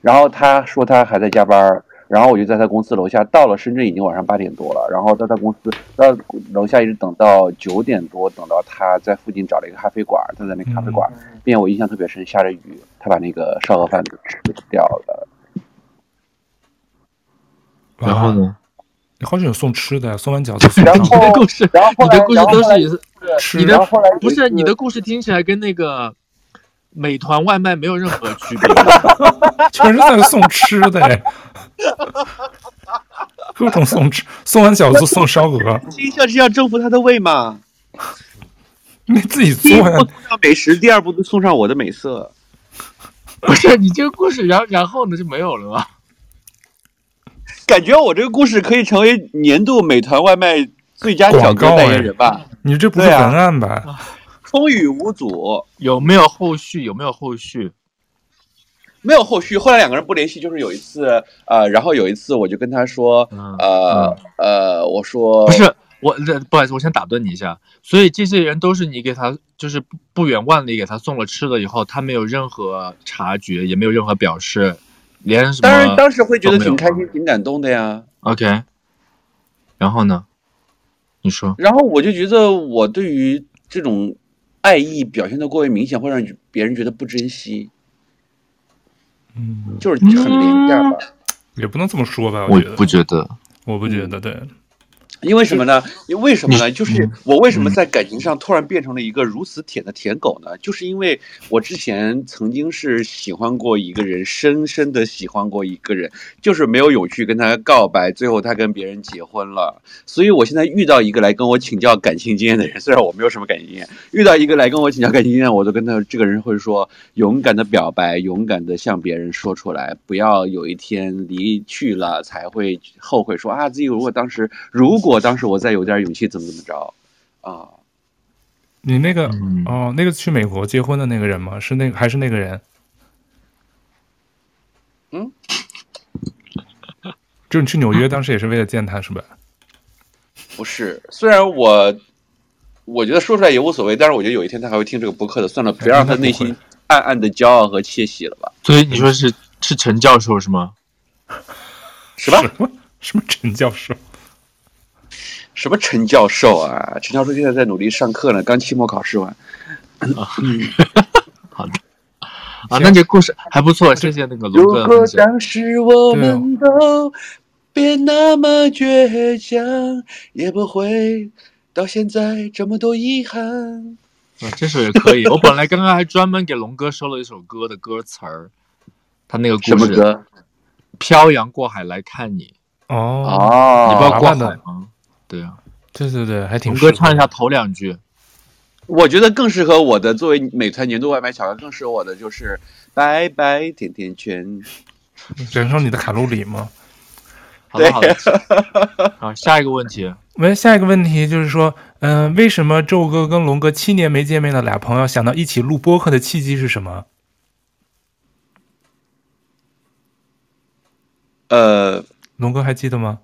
然后他说他还在加班，然后我就在他公司楼下，到了深圳已经晚上八点多了，然后到他公司到楼下一直等到九点多，等到他在附近找了一个咖啡馆，他在那咖啡馆，并且我印象特别深，下着雨，他把那个烧鹅饭给吃掉了。然后呢？你好像有送吃的，送完饺子送。然后你的故事，然后你的故事都是吃。你的不是你的故事听起来跟那个美团外卖没有任何区别，*laughs* 全是在送吃的，*laughs* 各种送吃，送完饺子送烧鹅。第一项是要征服他的胃嘛？你自己做呀。送上美食，第二步就送上我的美色。不是你这个故事，然后然后呢就没有了吗？感觉我这个故事可以成为年度美团外卖最佳小哥代言人吧？你这不是文案吧？风雨无阻，有没有后续？有没有后续？没有后续。后来两个人不联系，就是有一次，呃，然后有一次我就跟他说，嗯、呃、嗯、呃，我说不是我，不好意思，我先打断你一下。所以这些人都是你给他，就是不不远万里给他送了吃的以后，他没有任何察觉，也没有任何表示。连什么？当然，当时会觉得挺开心、挺感动的呀。OK，然后呢？你说。然后我就觉得，我对于这种爱意表现的过于明显，会让别人觉得不珍惜。嗯，就是很廉价吧？也不能这么说吧？我不觉得，我不觉得，对。因为什么呢？因为什么呢？就是我为什么在感情上突然变成了一个如此舔的舔狗呢？就是因为我之前曾经是喜欢过一个人，深深的喜欢过一个人，就是没有勇气跟他告白，最后他跟别人结婚了。所以我现在遇到一个来跟我请教感情经验的人，*laughs* 虽然我没有什么感情经验，遇到一个来跟我请教感情经验，我都跟他这个人会说：勇敢的表白，勇敢的向别人说出来，不要有一天离去了才会后悔说，说啊自己如果当时如果。我当时我再有点勇气，怎么怎么着啊？你那个、嗯、哦，那个去美国结婚的那个人吗？是那个还是那个人？嗯，*laughs* 就你去纽约当时也是为了见他是吧？*laughs* 不是，虽然我我觉得说出来也无所谓，但是我觉得有一天他还会听这个博客的，算了，别让他内心暗暗的骄傲和窃喜了吧。所以你说是是陈教授是吗？是吧？什么什么陈教授？什么陈教授啊？陈教授现在在努力上课呢，刚期末考试完。啊，好的。啊，那这故事还不错，谢谢那个龙哥。如果当时我们都别那么倔强，也不会到现在这么多遗憾。啊，这首也可以。我本来刚刚还专门给龙哥收了一首歌的歌词儿，他那个故事。什么歌？漂洋过海来看你。哦哦，你不要过海吗？对啊，对对对，还挺。龙哥唱一下头两句。我觉得更适合我的，作为美团年度外卖小哥，更适合我的就是拜拜甜甜圈，燃烧你的卡路里吗？好的好的，*laughs* 好，下一个问题。喂，下一个问题就是说，嗯、呃，为什么宙哥跟龙哥七年没见面的俩朋友想到一起录播客的契机是什么？呃，龙哥还记得吗？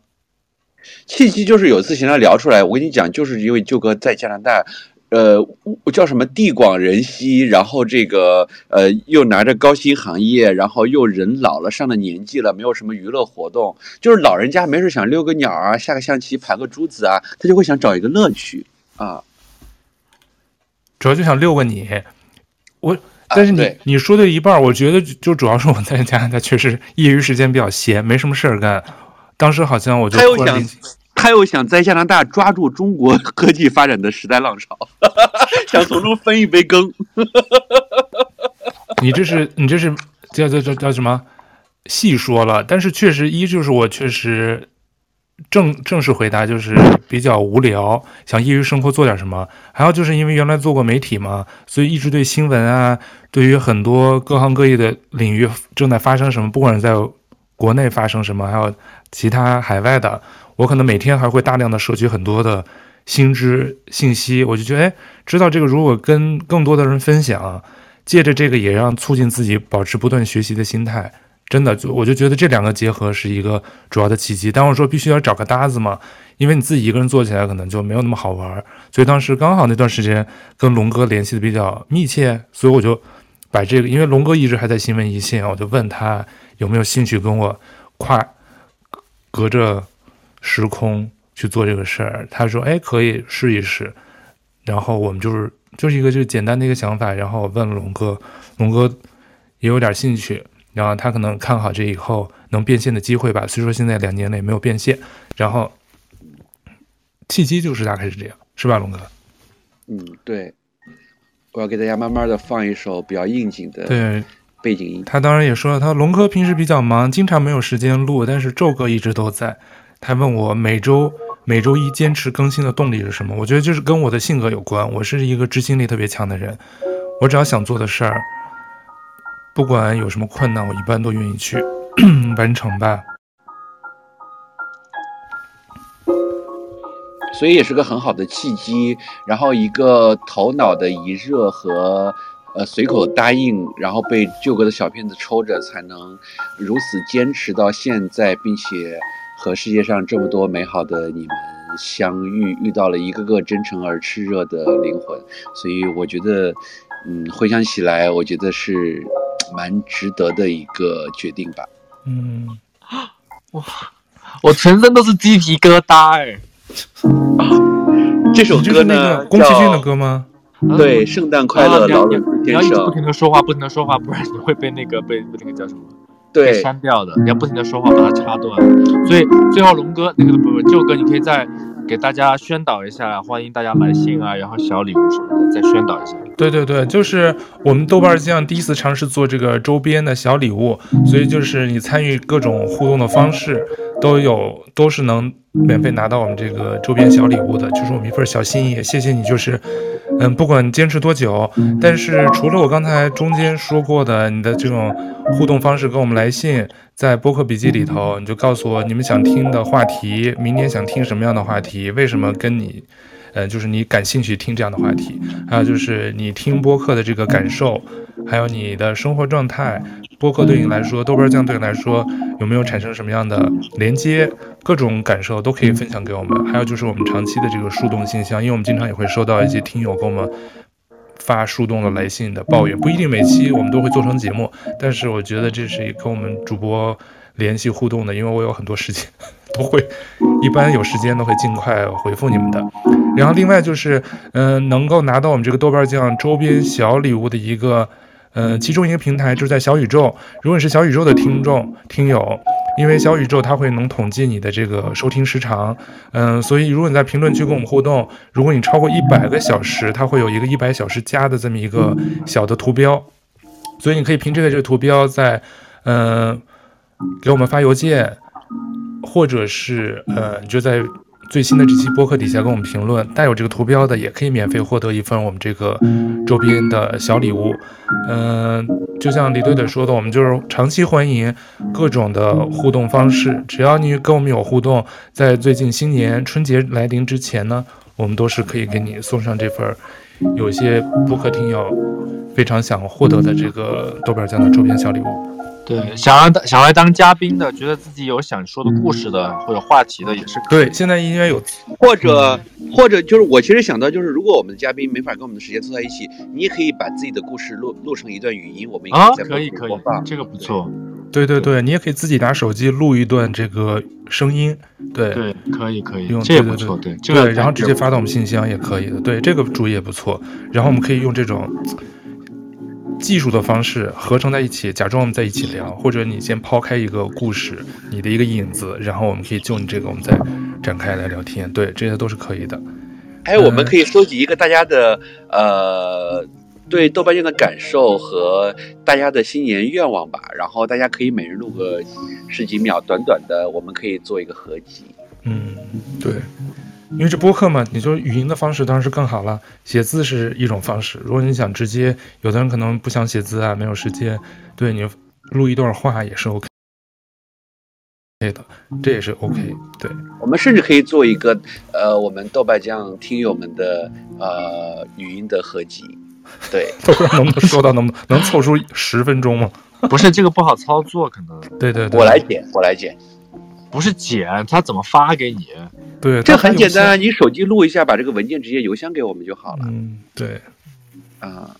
契机就是有一次闲聊聊出来，我跟你讲，就是因为舅哥在加拿大，呃，叫什么地广人稀，然后这个呃又拿着高薪行业，然后又人老了，上了年纪了，没有什么娱乐活动，就是老人家没事想遛个鸟啊，下个象棋，盘个珠子啊，他就会想找一个乐趣啊。主要就想遛个你，我，但是你、啊、你说的一半，我觉得就主要是我在加拿大确实业余时间比较闲，没什么事儿干。当时好像我就他又想，他又想在加拿大抓住中国 *laughs* 科技发展的时代浪潮，*laughs* 想从中分一杯羹。*laughs* 你这是你这是叫叫叫叫什么？细说了，但是确实一就是我确实正正式回答就是比较无聊，想业余生活做点什么。还有就是因为原来做过媒体嘛，所以一直对新闻啊，对于很多各行各业的领域正在发生什么，不管是在国内发生什么，还有其他海外的，我可能每天还会大量的摄取很多的新知信息。我就觉得，哎，知道这个，如果跟更多的人分享，借着这个也让促进自己保持不断学习的心态。真的，就我就觉得这两个结合是一个主要的契机。但我说必须要找个搭子嘛，因为你自己一个人做起来可能就没有那么好玩。所以当时刚好那段时间跟龙哥联系的比较密切，所以我就把这个，因为龙哥一直还在新闻一线，我就问他有没有兴趣跟我跨隔着时空去做这个事儿。他说：“哎，可以试一试。”然后我们就是就是一个就是简单的一个想法。然后我问了龙哥，龙哥也有点兴趣。然后他可能看好这以后能变现的机会吧，虽说现在两年内没有变现。然后契机就是大概是这样，是吧，龙哥？嗯，对。我要给大家慢慢的放一首比较应景的对背景音。他当然也说了，他龙哥平时比较忙，经常没有时间录，但是宙哥一直都在。他问我每周每周一坚持更新的动力是什么？我觉得就是跟我的性格有关。我是一个执行力特别强的人，我只要想做的事儿。不管有什么困难，我一般都愿意去 *coughs* 完成吧。所以也是个很好的契机，然后一个头脑的一热和呃随口答应，然后被旧哥的小骗子抽着，才能如此坚持到现在，并且和世界上这么多美好的你们相遇，遇到了一个个真诚而炽热的灵魂。所以我觉得，嗯，回想起来，我觉得是。蛮值得的一个决定吧。嗯，*gasps* 哇，我全身都是鸡皮疙瘩哎！这首歌呢，宫崎骏的歌吗？对，圣诞快乐，劳伦斯先生。你要一直不停的说话，不停的说话，不然你会被那个被那个叫什么？对，被删掉的。你要不停的说话，把它插断。所以最后龙哥那个不不，舅哥，你可以再给大家宣导一下，欢迎大家来信啊，然后小礼物什么的，再宣导一下。对对对，就是我们豆瓣酱第一次尝试做这个周边的小礼物，所以就是你参与各种互动的方式都有，都是能免费拿到我们这个周边小礼物的，就是我们一份小心意。谢谢你，就是嗯，不管坚持多久，但是除了我刚才中间说过的你的这种互动方式，跟我们来信，在播客笔记里头，你就告诉我你们想听的话题，明年想听什么样的话题，为什么跟你。嗯，就是你感兴趣听这样的话题，还有就是你听播客的这个感受，还有你的生活状态，播客对你来说，豆瓣酱对你来说有没有产生什么样的连接？各种感受都可以分享给我们。还有就是我们长期的这个树洞信箱，因为我们经常也会收到一些听友给我们发树洞的来信的抱怨，不一定每期我们都会做成节目，但是我觉得这是跟我们主播联系互动的，因为我有很多时间。*laughs* 都会，一般有时间都会尽快回复你们的。然后另外就是，嗯、能够拿到我们这个豆瓣酱周边小礼物的一个，呃，其中一个平台就是在小宇宙。如果你是小宇宙的听众听友，因为小宇宙它会能统计你的这个收听时长，嗯、所以如果你在评论区跟我们互动，如果你超过一百个小时，它会有一个一百小时加的这么一个小的图标，所以你可以凭这个这个图标在，嗯、给我们发邮件。或者是呃，你就在最新的这期播客底下跟我们评论，带有这个图标的也可以免费获得一份我们这个周边的小礼物。嗯、就像李队队说的，我们就是长期欢迎各种的互动方式，只要你跟我们有互动，在最近新年春节来临之前呢，我们都是可以给你送上这份有一些播客听友非常想获得的这个豆瓣酱的周边小礼物。对，想要当想来当嘉宾的，觉得自己有想说的故事的或者话题的，也是可以。对。现在应该有，或者或者就是我其实想到就是，如果我们的嘉宾没法跟我们的时间凑在一起，你也可以把自己的故事录录成一段语音，我们啊可以可以，这个不错。对对对，你也可以自己拿手机录一段这个声音，对对，可以可以，用这也不错，对对，对，然后直接发到我们信箱也可以的，对，这个主意也不错。然后我们可以用这种。技术的方式合成在一起，假装我们在一起聊，或者你先抛开一个故事，你的一个影子，然后我们可以就你这个，我们再展开来聊天。对，这些都是可以的。哎，我们可以收集一个大家的、嗯、呃对豆瓣酱的感受和大家的新年愿望吧，然后大家可以每人录个十几秒，短短的，我们可以做一个合集。嗯，对。因为这播客嘛，你就语音的方式当然是更好了，写字是一种方式。如果你想直接，有的人可能不想写字啊，没有时间，对，你录一段话也是 OK 的，这也是 OK。对，我们甚至可以做一个呃，我们豆瓣酱听友们的呃语音的合集。对，*laughs* 不知道能不能说到能不能能凑出十分钟吗？不是这个不好操作，可能。*laughs* 对对对，我来剪，我来剪。不是剪，他怎么发给你？对，这很简单，你手机录一下，把这个文件直接邮箱给我们就好了。嗯，对，啊，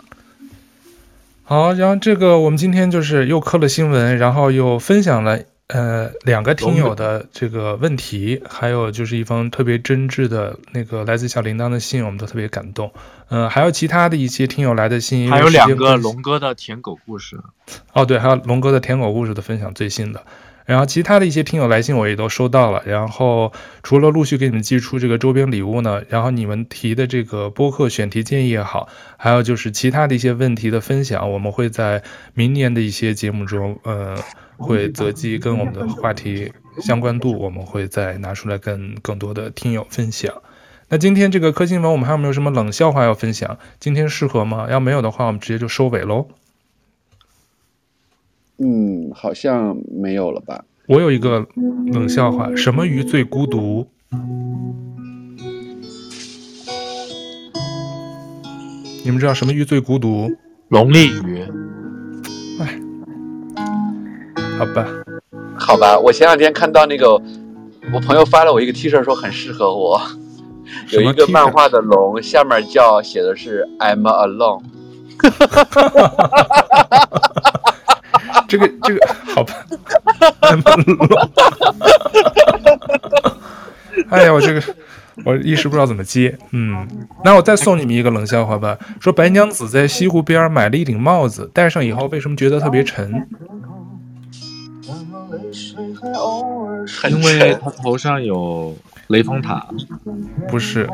好，然后这个我们今天就是又磕了新闻，然后又分享了呃两个听友的这个问题，还有就是一封特别真挚的那个来自小铃铛的信，我们都特别感动。嗯、呃，还有其他的一些听友来的信，还有两个龙哥的舔狗故事。哦，对，还有龙哥的舔狗故事的分享，最新的。然后其他的一些听友来信我也都收到了，然后除了陆续给你们寄出这个周边礼物呢，然后你们提的这个播客选题建议也好，还有就是其他的一些问题的分享，我们会在明年的一些节目中，呃，会择机跟我们的话题相关度，我们会再拿出来跟更多的听友分享。那今天这个科新闻，我们还有没有什么冷笑话要分享？今天适合吗？要没有的话，我们直接就收尾喽。嗯，好像没有了吧？我有一个冷笑话，什么鱼最孤独？你们知道什么鱼最孤独？龙利鱼。哎，好吧，好吧。我前两天看到那个，我朋友发了我一个 T 恤，说很适合我。有一个漫画的龙，下面叫写的是 I'm alone。*laughs* 这个这个好吧，哎呀，我这个我一时不知道怎么接，嗯，那我再送你们一个冷笑话吧。说白娘子在西湖边买了一顶帽子，戴上以后为什么觉得特别沉？因为他头上有雷峰塔。不是，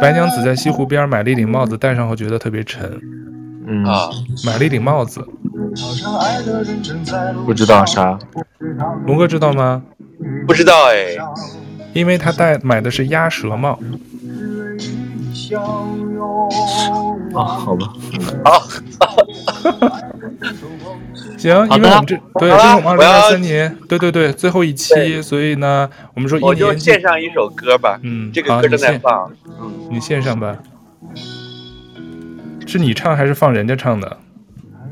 白娘子在西湖边买了一顶帽子，戴上后觉得特别沉。嗯。啊，买了一顶帽子，不知道啥，龙哥知道吗？不知道哎，因为他戴买的是鸭舌帽。啊，好吧，*laughs* 好，行，因为我们这对，这是我们二零二三年，对对对，最后一期，所以呢，我们说一年，我就献上一首歌吧，嗯，这个歌正在放，嗯，你献上吧。是你唱还是放人家唱的？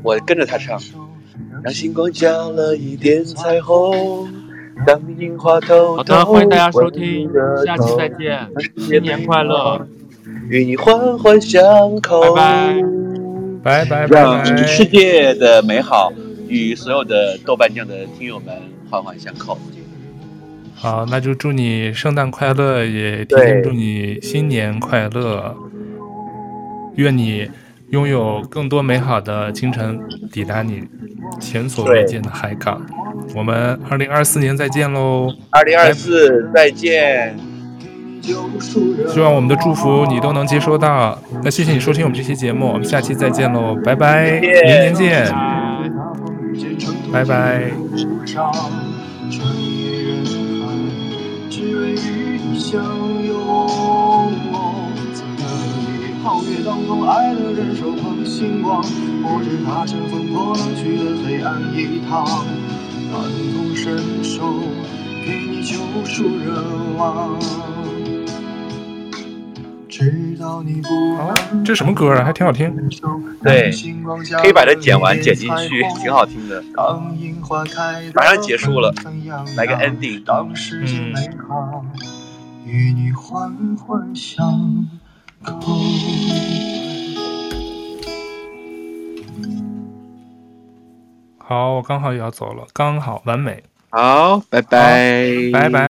我跟着他唱。让星光加了一点彩虹，当樱花透透。好的，欢迎大家收听，下期再见，新年快乐，与你环环相扣。拜拜，拜拜，让世界的美好与所有的豆瓣酱的听友们环环相扣。好，那就祝你圣诞快乐，也提前祝你新年快乐，愿你。拥有更多美好的清晨，抵达你前所未见的海港。我们二零二四年再见喽！二零二四再见。希望我们的祝福你都能接收到。那谢谢你收听我们这期节目，我们下期再见喽，拜拜，明年见，拜拜。皓月当空，爱的人手捧星光，我知他乘风破浪去了黑暗一趟，感同身受，给你救赎热望。知道你不好，这什么歌啊？还挺好听。对，可以把它剪完剪进去，挺好听的。马上结束了，来个 ending。嗯。好，我刚好也要走了，刚好完美。好，拜拜，拜拜。